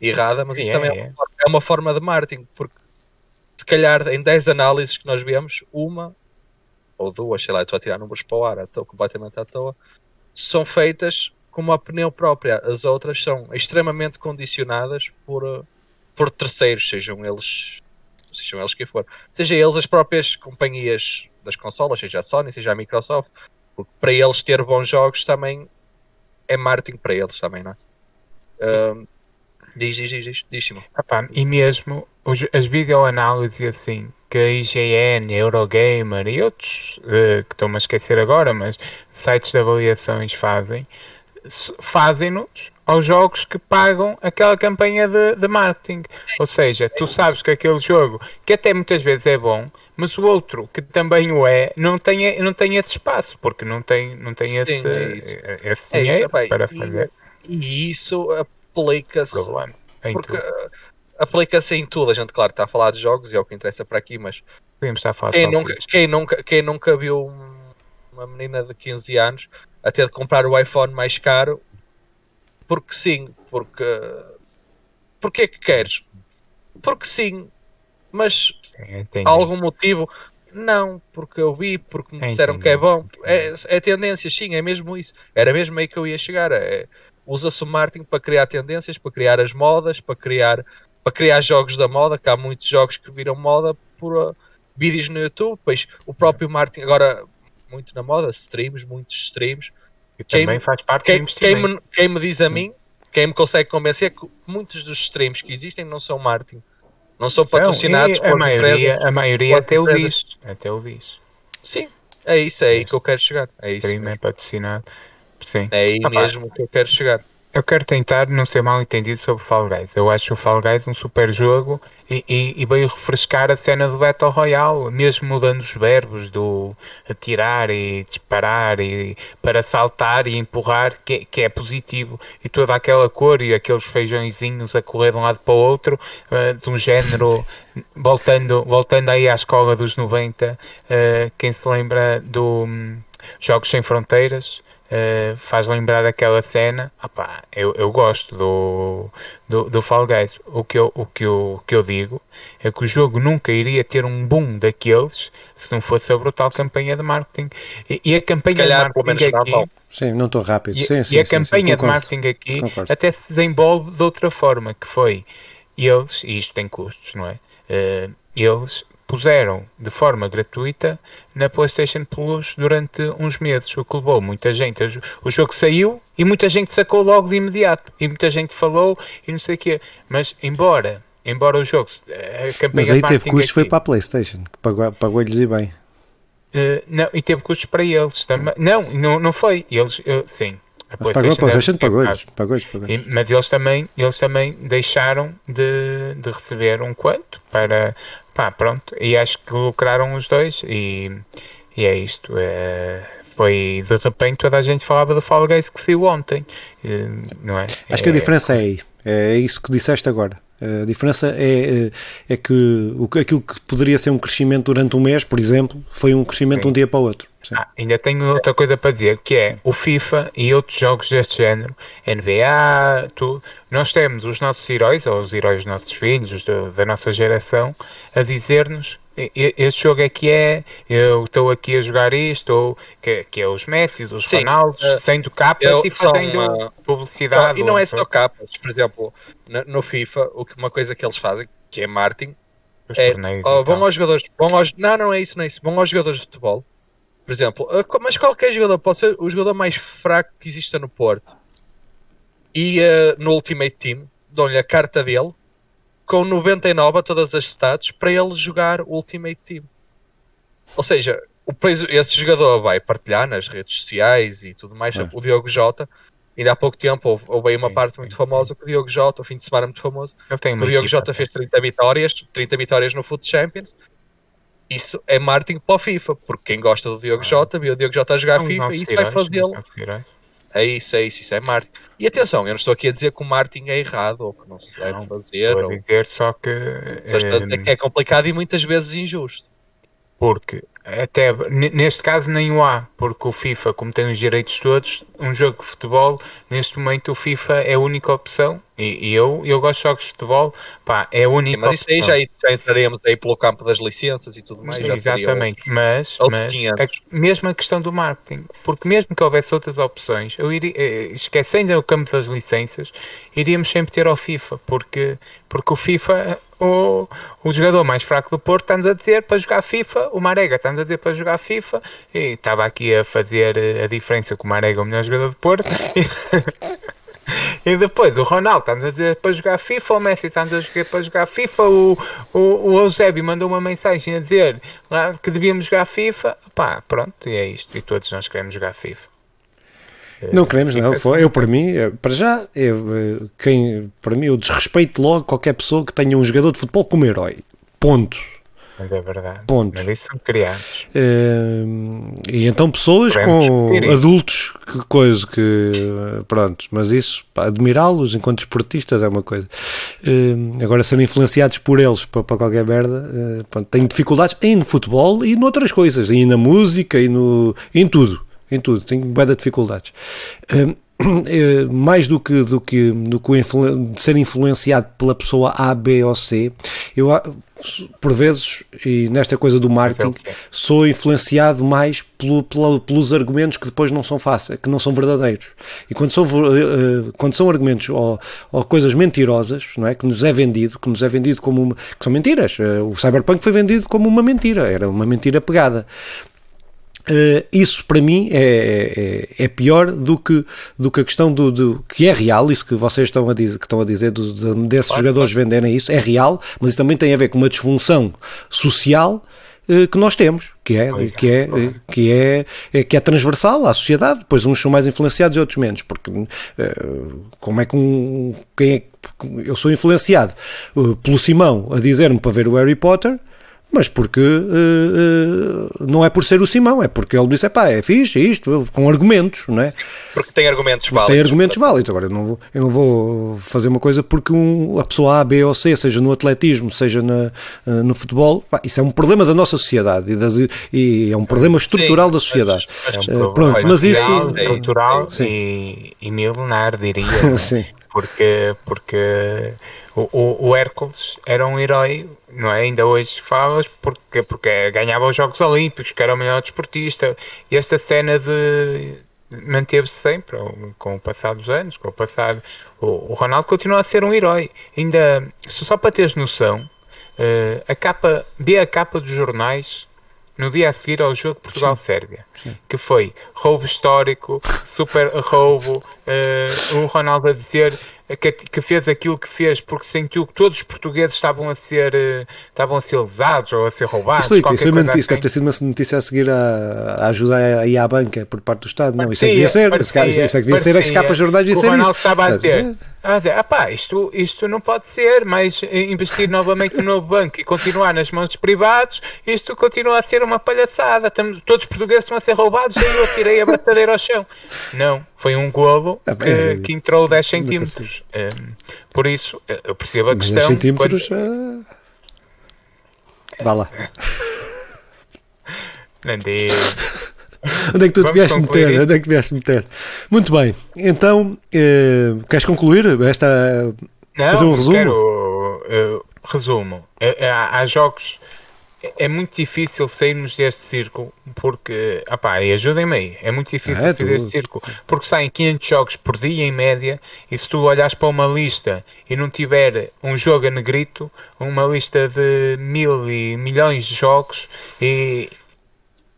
errada, mas isso também é, é. Uma, é uma forma de marketing, porque se calhar em 10 análises que nós vemos, uma ou duas, sei lá, estou a tirar números para o ar, estou completamente à toa, são feitas com uma opinião própria. As outras são extremamente condicionadas por, por terceiros, sejam eles sejam eles que for. Seja eles as próprias companhias das consolas, seja a Sony, seja a Microsoft, porque para eles ter bons jogos também é marketing para eles também, não é? Um, diz, diz, diz, diz, diz Epá, e mesmo os, as videoanálises assim, que a IGN, a Eurogamer e outros uh, que estou-me a esquecer agora, mas sites de avaliações fazem, fazem-nos aos jogos que pagam aquela campanha de, de marketing. Ou seja, tu sabes que aquele jogo, que até muitas vezes é bom, mas o outro, que também o é, não tem, não tem esse espaço, porque não tem, não tem Sim, esse, é esse dinheiro é isso, para fazer. E, e isso aplica-se. Porque aplica-se em tudo. A gente, claro, está a falar de jogos e é o que interessa para aqui, mas. Podemos estar a falar quem, nunca, quem, nunca, quem nunca viu uma menina de 15 anos a ter de comprar o iPhone mais caro porque sim, porque. Porque é que queres? Porque sim, mas Entendi. algum motivo. Não, porque eu vi, porque me disseram Entendi. que é bom. É, é tendência, sim, é mesmo isso. Era mesmo aí que eu ia chegar. É, Usa-se o marketing para criar tendências, para criar as modas, para criar, para criar jogos da moda, que há muitos jogos que viram moda por uh, vídeos no YouTube, pois o próprio marketing, agora muito na moda, streams, muitos streams. E quem, também faz parte quem, quem me, quem me diz a mim, quem me consegue convencer é que muitos dos streams que existem não são marketing não são, são patrocinados por a maioria, empresas, a maioria até o diz. Até o diz. Sim, é isso, é aí que eu quero chegar. É isso. Stream é patrocinado. Sim. É aí mesmo pá. que eu quero chegar. Eu quero tentar não ser mal entendido sobre Fall Guys. Eu acho o Fall Guys um super jogo e, e, e, veio refrescar a cena do Battle Royale, mesmo mudando os verbos do atirar e disparar e para saltar e empurrar, que, que é positivo. E toda aquela cor e aqueles feijõezinhos a correr de um lado para o outro, uh, de um género, <laughs> voltando, voltando aí à escola dos 90, uh, quem se lembra do um, Jogos Sem Fronteiras uh, faz lembrar aquela cena. Opá, eu, eu gosto do, do, do Fall Guys. O que, eu, o, que eu, o que eu digo é que o jogo nunca iria ter um boom daqueles se não fosse a brutal campanha de marketing. E, e a campanha calhar, de marketing aqui. Sim, não estou rápido. E, sim, sim, e a sim, campanha de marketing aqui concordo. até se desenvolve de outra forma, que foi eles, e isto tem custos, não é? Uh, eles puseram de forma gratuita na PlayStation Plus durante uns meses, o que levou muita gente. O jogo saiu e muita gente sacou logo de imediato. E muita gente falou e não sei o quê. Mas, embora, embora o jogo. A campanha Mas aí teve custos, foi para a PlayStation, que pagou-lhes pagou e bem. Uh, não, e teve custos para eles também. Não, não, não foi. Eles, uh, sim, a PlayStation, a PlayStation pagou-lhes, pagou pagou mas eles também, eles também deixaram de, de receber um quanto para, pá, pronto, e acho que lucraram os dois e, e é isto. É, foi de repente toda a gente falava do Fall Guys que saiu ontem, não é? Acho que a é, diferença é aí, é isso que disseste agora. A diferença é, é, é que aquilo que poderia ser um crescimento durante um mês, por exemplo, foi um crescimento de um dia para o outro. Ah, ainda tenho outra coisa para dizer, que é o FIFA e outros jogos deste género, NBA, tudo. Nós temos os nossos heróis, ou os heróis dos nossos filhos, da nossa geração, a dizer-nos este jogo é que é, eu estou aqui a jogar isto, ou que, que é os Messi, os Sim, Ronaldos, uh, sendo capas eu, e fazendo uma, publicidade. Só, e não é só capas, por exemplo, no, no, FIFA, o que, uma coisa que eles fazem, que é marketing, os é, oh, vão aos jogadores, vão aos, não, não é isso, não é isso, vão aos jogadores de futebol, por exemplo, uh, mas qualquer jogador pode ser o jogador mais fraco que exista no Porto, e uh, no Ultimate Team, dão-lhe a carta dele, com 99 a todas as stats para ele jogar o Ultimate Team. Ou seja, o, esse jogador vai partilhar nas redes sociais e tudo mais. É. O Diogo Jota, ainda há pouco tempo, houve, houve aí uma sim, parte muito sim, famosa que o Diogo Jota, o fim de semana muito famoso. o Diogo equipa, Jota fez 30 vitórias, 30 vitórias no Foot Champions. Isso é marketing para o FIFA, porque quem gosta do Diogo ah. Jota viu o Diogo Jota a jogar não, FIFA não e isso vai fazê-lo. É isso, é isso, isso é marketing. E atenção, eu não estou aqui a dizer que o marketing é errado ou que não se deve não, fazer. A dizer só que. Só estou a dizer que é complicado e muitas vezes injusto. Porque até neste caso nem o há, porque o FIFA, como tem os direitos todos, um jogo de futebol, neste momento o FIFA é a única opção. E, e eu, eu gosto de jogos de futebol, pá, é a única Mas isso opção. aí já, já entraremos aí pelo campo das licenças e tudo mais. Exatamente, mas, mas a, mesmo a questão do marketing, porque mesmo que houvesse outras opções, eu iria, eh, esquecendo o campo das licenças, iríamos sempre ter ao FIFA, porque, porque o FIFA, o, o jogador mais fraco do Porto está-nos a dizer para jogar FIFA, o Marega está-nos a dizer para jogar FIFA, e estava aqui a fazer eh, a diferença com o Marega, o melhor jogador do Porto. <laughs> E depois o Ronaldo está-nos a dizer para jogar FIFA, o Messi está-nos a dizer para jogar FIFA, o, o, o Eusébio mandou uma mensagem a dizer que devíamos jogar FIFA. Pá, pronto, e é isto. E todos nós queremos jogar FIFA. Não queremos, não. Foi, eu, para mim, para já, eu, quem, para mim, eu desrespeito logo qualquer pessoa que tenha um jogador de futebol como herói. Ponto. Mas é verdade. Ponto. Mas isso são criados. Uh, e então pessoas com adultos, que coisa que. Pronto, mas isso, admirá-los enquanto esportistas é uma coisa. Uh, agora, serem influenciados por eles para, para qualquer merda, uh, pronto, tenho dificuldades em no futebol e noutras coisas, e na música e no, em tudo. Em tudo, tenho de dificuldades. Uh, <clears throat> mais do que, do que, do que de ser influenciado pela pessoa A, B ou C, eu por vezes, e nesta coisa do marketing, é sou influenciado mais pelo, pelo, pelos argumentos que depois não são fáceis, que não são verdadeiros. E quando são, uh, quando são argumentos ou, ou, coisas mentirosas, não é? Que nos é vendido, que nos é vendido como uma, que são mentiras. Uh, o Cyberpunk foi vendido como uma mentira, era uma mentira pegada. Uh, isso para mim é, é, é, pior do que, do que a questão do, do, que é real, isso que vocês estão a dizer, que estão a dizer do, de, desses claro, jogadores claro. venderem isso, é real, mas isso também tem a ver com uma disfunção social uh, que nós temos, que é, que é, que é, é, que é transversal à sociedade, depois uns são mais influenciados e outros menos, porque uh, como é que um, quem é, eu sou influenciado pelo Simão a dizer-me para ver o Harry Potter, mas porque uh, uh, não é por ser o Simão, é porque ele disse, pá, é fixe, é isto, com argumentos, não é? Porque tem argumentos válidos. Tem argumentos válidos, agora eu não vou, eu não vou fazer uma coisa porque um, a pessoa A, B ou C, seja no atletismo, seja na, uh, no futebol, pá, isso é um problema da nossa sociedade e, das, e é um problema estrutural Sim, da sociedade. Mas, é um pronto, mas isso... Estrutural e, e milenar, diria. <laughs> Sim. Porque, porque o, o, o, Hércules era um herói, não é? Ainda hoje falas porque, porque ganhava os Jogos Olímpicos, que era o melhor desportista. E esta cena de manteve-se sempre com o passar dos anos, com o passar. O, o, Ronaldo continua a ser um herói. Ainda, só para teres noção, uh, a capa, vê a capa dos jornais no dia a seguir ao jogo Portugal-Sérvia, que foi roubo histórico, super roubo, uh, o Ronaldo a dizer que, que, fez aquilo que fez porque sentiu que todos os portugueses estavam a ser uh, estavam a ser lesados ou a ser roubados. Isso, foi, isso, foi notícia, assim. deve ter sido uma notícia a seguir a, a ajuda aí à banca por parte do Estado. Não, isso é que devia ser, parecia, isso é que devia ser, é que escapa jornais e ser isso. estava a ter. Ah, ah isto, isto não pode ser, mas investir novamente no novo banco e continuar nas mãos dos privados, isto continua a ser uma palhaçada. Estamos, todos os portugueses estão a ser roubados e eu tirei a braçadeira ao chão. Não, foi um golo ah, que, que entrou 10 centímetros. Um, por isso, eu percebo a questão. 10 centímetros. Quando... Vá lá. Não dei. Onde é que tu te vieste meter? Onde é que vieste meter? Muito bem, então eh, queres concluir esta. Não, fazer um resumo? Quero, uh, resumo. É, é, há jogos. É muito difícil sairmos deste círculo porque, apá, ajudem-me aí, é muito difícil é, sair deste círculo porque saem 500 jogos por dia em média e se tu olhares para uma lista e não tiver um jogo a negrito, uma lista de mil e milhões de jogos e,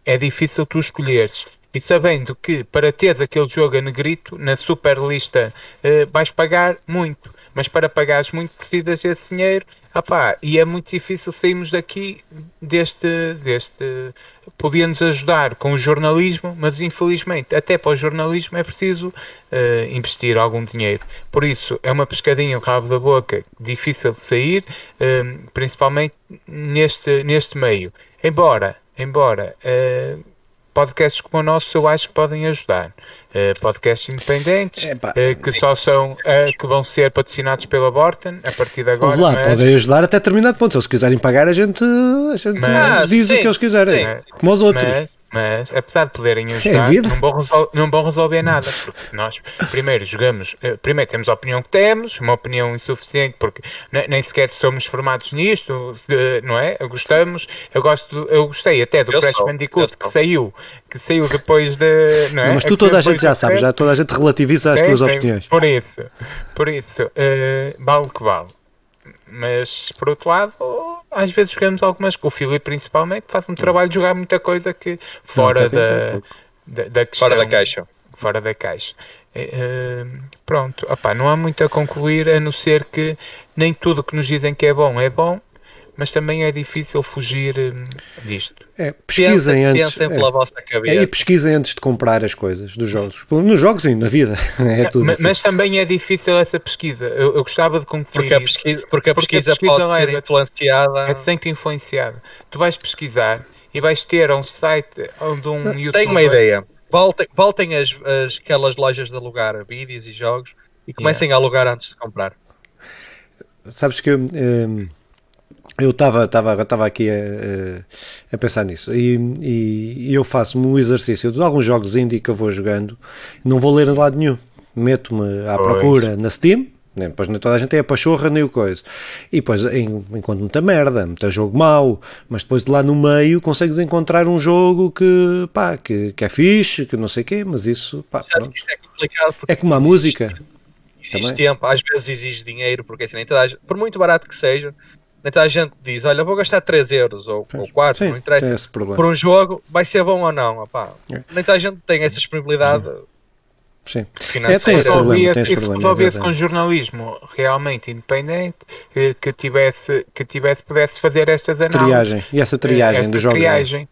é difícil tu escolheres. E sabendo que para teres aquele jogo a negrito, na super lista, uh, vais pagar muito. mas para pagares muito precisas desse dinheiro Epá, e é muito difícil sairmos daqui deste, deste. Podia-nos ajudar com o jornalismo, mas infelizmente, até para o jornalismo é preciso uh, investir algum dinheiro. Por isso, é uma pescadinha de rabo da boca difícil de sair, uh, principalmente neste, neste meio. Embora, embora. Uh, podcasts como o nosso eu acho que podem ajudar. Uh, podcasts independentes uh, que só são que vão ser patrocinados pela Borton a partir de agora. Lá, mas... podem ajudar até determinado ponto. Se eles quiserem pagar, a gente, a gente mas, diz sim, o que eles quiserem, sim, como os outros. Mas, mas apesar de poderem <laughs> é ajudar, é não, vão resolver, não vão resolver nada. Porque nós primeiro jogamos, eh, primeiro temos a opinião que temos, uma opinião insuficiente, porque nem sequer somos formados nisto, não é? Gostamos, eu gosto, eu gostei até do eu Crash Bandicoot que saiu, que saiu depois de. Não é? mas tu toda a gente já sabe, já toda a gente relativiza as tuas opiniões. Por isso, por isso, uh, vale o que vale. Mas por outro lado, às vezes jogamos algumas, com o Filipe principalmente, faz um trabalho de jogar muita coisa que fora Não, da, da, da questão, Fora da caixa. Fora da caixa. Uh, pronto, opá, não há muito a concluir a não ser que nem tudo que nos dizem que é bom é bom mas também é difícil fugir hum, disto. É, pesquisem pensem, antes. Pensem pela é, vossa cabeça. É, e pesquisem antes de comprar as coisas dos jogos. Nos jogos e na vida. <laughs> É tudo mas, assim. mas, também é difícil essa pesquisa. Eu, eu gostava de concluir. Porque a pesquisa, porque a pesquisa, porque a pesquisa pode ser influenciada. É sempre influenciada. Tu vais pesquisar e vais ter um site onde um YouTube. Tenho uma ideia. Voltem, voltem as, as, aquelas lojas de alugar vídeos e jogos e comecem yeah. a alugar antes de comprar. Sabes que. Hum, eu estava tava, tava aqui a, a, pensar nisso e, e, eu faço um exercício de alguns jogos indie que eu vou jogando, não vou ler em lado nenhum, meto-me à pois. procura na Steam, né? Depois nem toda a gente é a pachorra nem o coisa. E depois encontro muita merda, muita jogo mau, mas depois de lá no meio consegues encontrar um jogo que, pá, que, que é fixe, que não sei o quê, mas isso, pá, isso é complicado. É como a música. Exige tempo, às vezes exige dinheiro, porque assim, nem toda a gente, por muito barato que seja, então a gente diz, olha, vou gastar 3 euros ou, ou 4, Sim, não interessa, por um jogo, vai ser bom ou não. Opá. É. Nem toda a gente tem essa disponibilidade Sim. financeira. É, isso resolvia-se com jornalismo realmente independente, que, que, tivesse, que tivesse, pudesse fazer estas análises. Triagem. E essa triagem esta dos jogos. É? Triagem.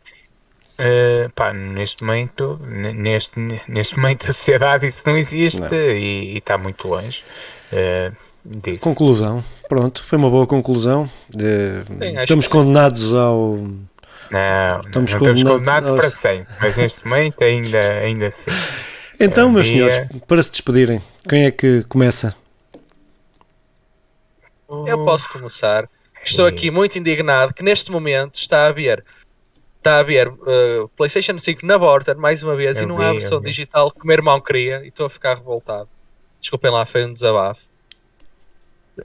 Uh, pá, neste momento, neste, neste momento da sociedade isso não existe não. e está muito longe. Uh, Disso. Conclusão. Pronto, foi uma boa conclusão. De... Sim, estamos condenados ao. Não, estamos não condenados, condenados aos... para sempre, mas neste momento ainda, ainda assim. Então, meus dia... senhores, para se despedirem, quem é que começa? Eu posso começar. Estou aqui muito indignado que neste momento está a haver está a haver uh, PlayStation 5 na borda mais uma vez eu e não vi, há a versão digital que o meu irmão queria e estou a ficar revoltado. Desculpem lá, foi um desabafo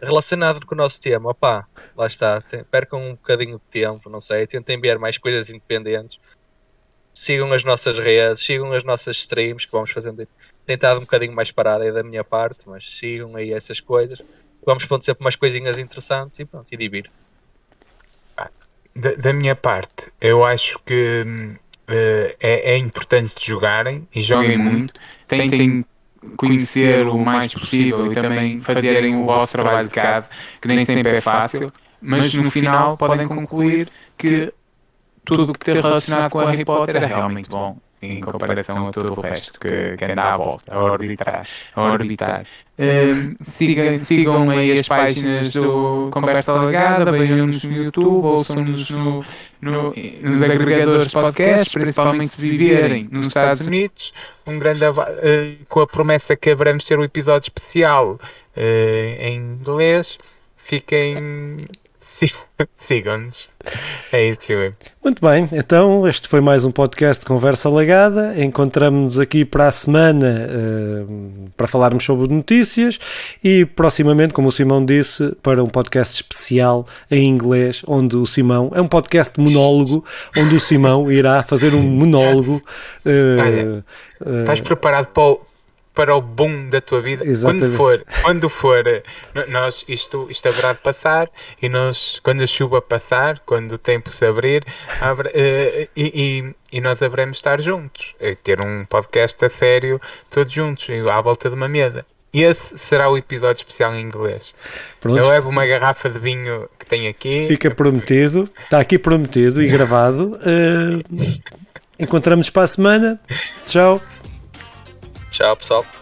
relacionado com o nosso tema, opá, lá está, tem, percam um bocadinho de tempo, não sei, tentem ver mais coisas independentes, sigam as nossas redes, sigam as nossas streams que vamos fazendo, tentado um bocadinho mais parada aí da minha parte, mas sigam aí essas coisas, vamos pondo sempre umas coisinhas interessantes e pronto, e divirtam-se. Da, da, minha parte, eu acho que uh, é, é, importante jogarem e joguem muito, tentem conhecer o mais possível e também fazerem o vosso trabalho de casa, que nem sempre é fácil, mas no final podem concluir que tudo o que tem relacionado com Harry Potter é realmente bom em comparação a todo o resto que, que anda à volta, a orbitar. A orbitar. Um, sigam, sigam aí as páginas do Conversa Legada, vejam-nos no YouTube, ouçam-nos no, no, nos agregadores de podcast, principalmente se viverem nos Estados Unidos. Um grande uh, com a promessa que haveremos ter um episódio especial uh, em inglês. Fiquem Sigam-nos. É isso, Filipe. Muito bem, então este foi mais um podcast de Conversa Lagada. Encontramos-nos aqui para a semana uh, para falarmos sobre notícias e proximamente, como o Simão disse, para um podcast especial em inglês, onde o Simão é um podcast de monólogo, onde o Simão irá fazer um <laughs> monólogo. Uh, uh, Estás preparado para o, para o boom da tua vida. Exatamente. Quando for, quando for, eh, nós, isto, isto haverá de passar e nós, quando a chuva passar, quando o tempo se abrir, abre, uh, e, e, e, nós haveremos estar juntos, ter um podcast a sério, todos juntos, à volta de uma mesa. esse será o episódio especial em inglês. Pronto. Eu levo uma garrafa de vinho que tenho aqui. Fica prometido, está aqui prometido e gravado. Uh, encontramos para a semana. Tchau. Tchau, pessoal.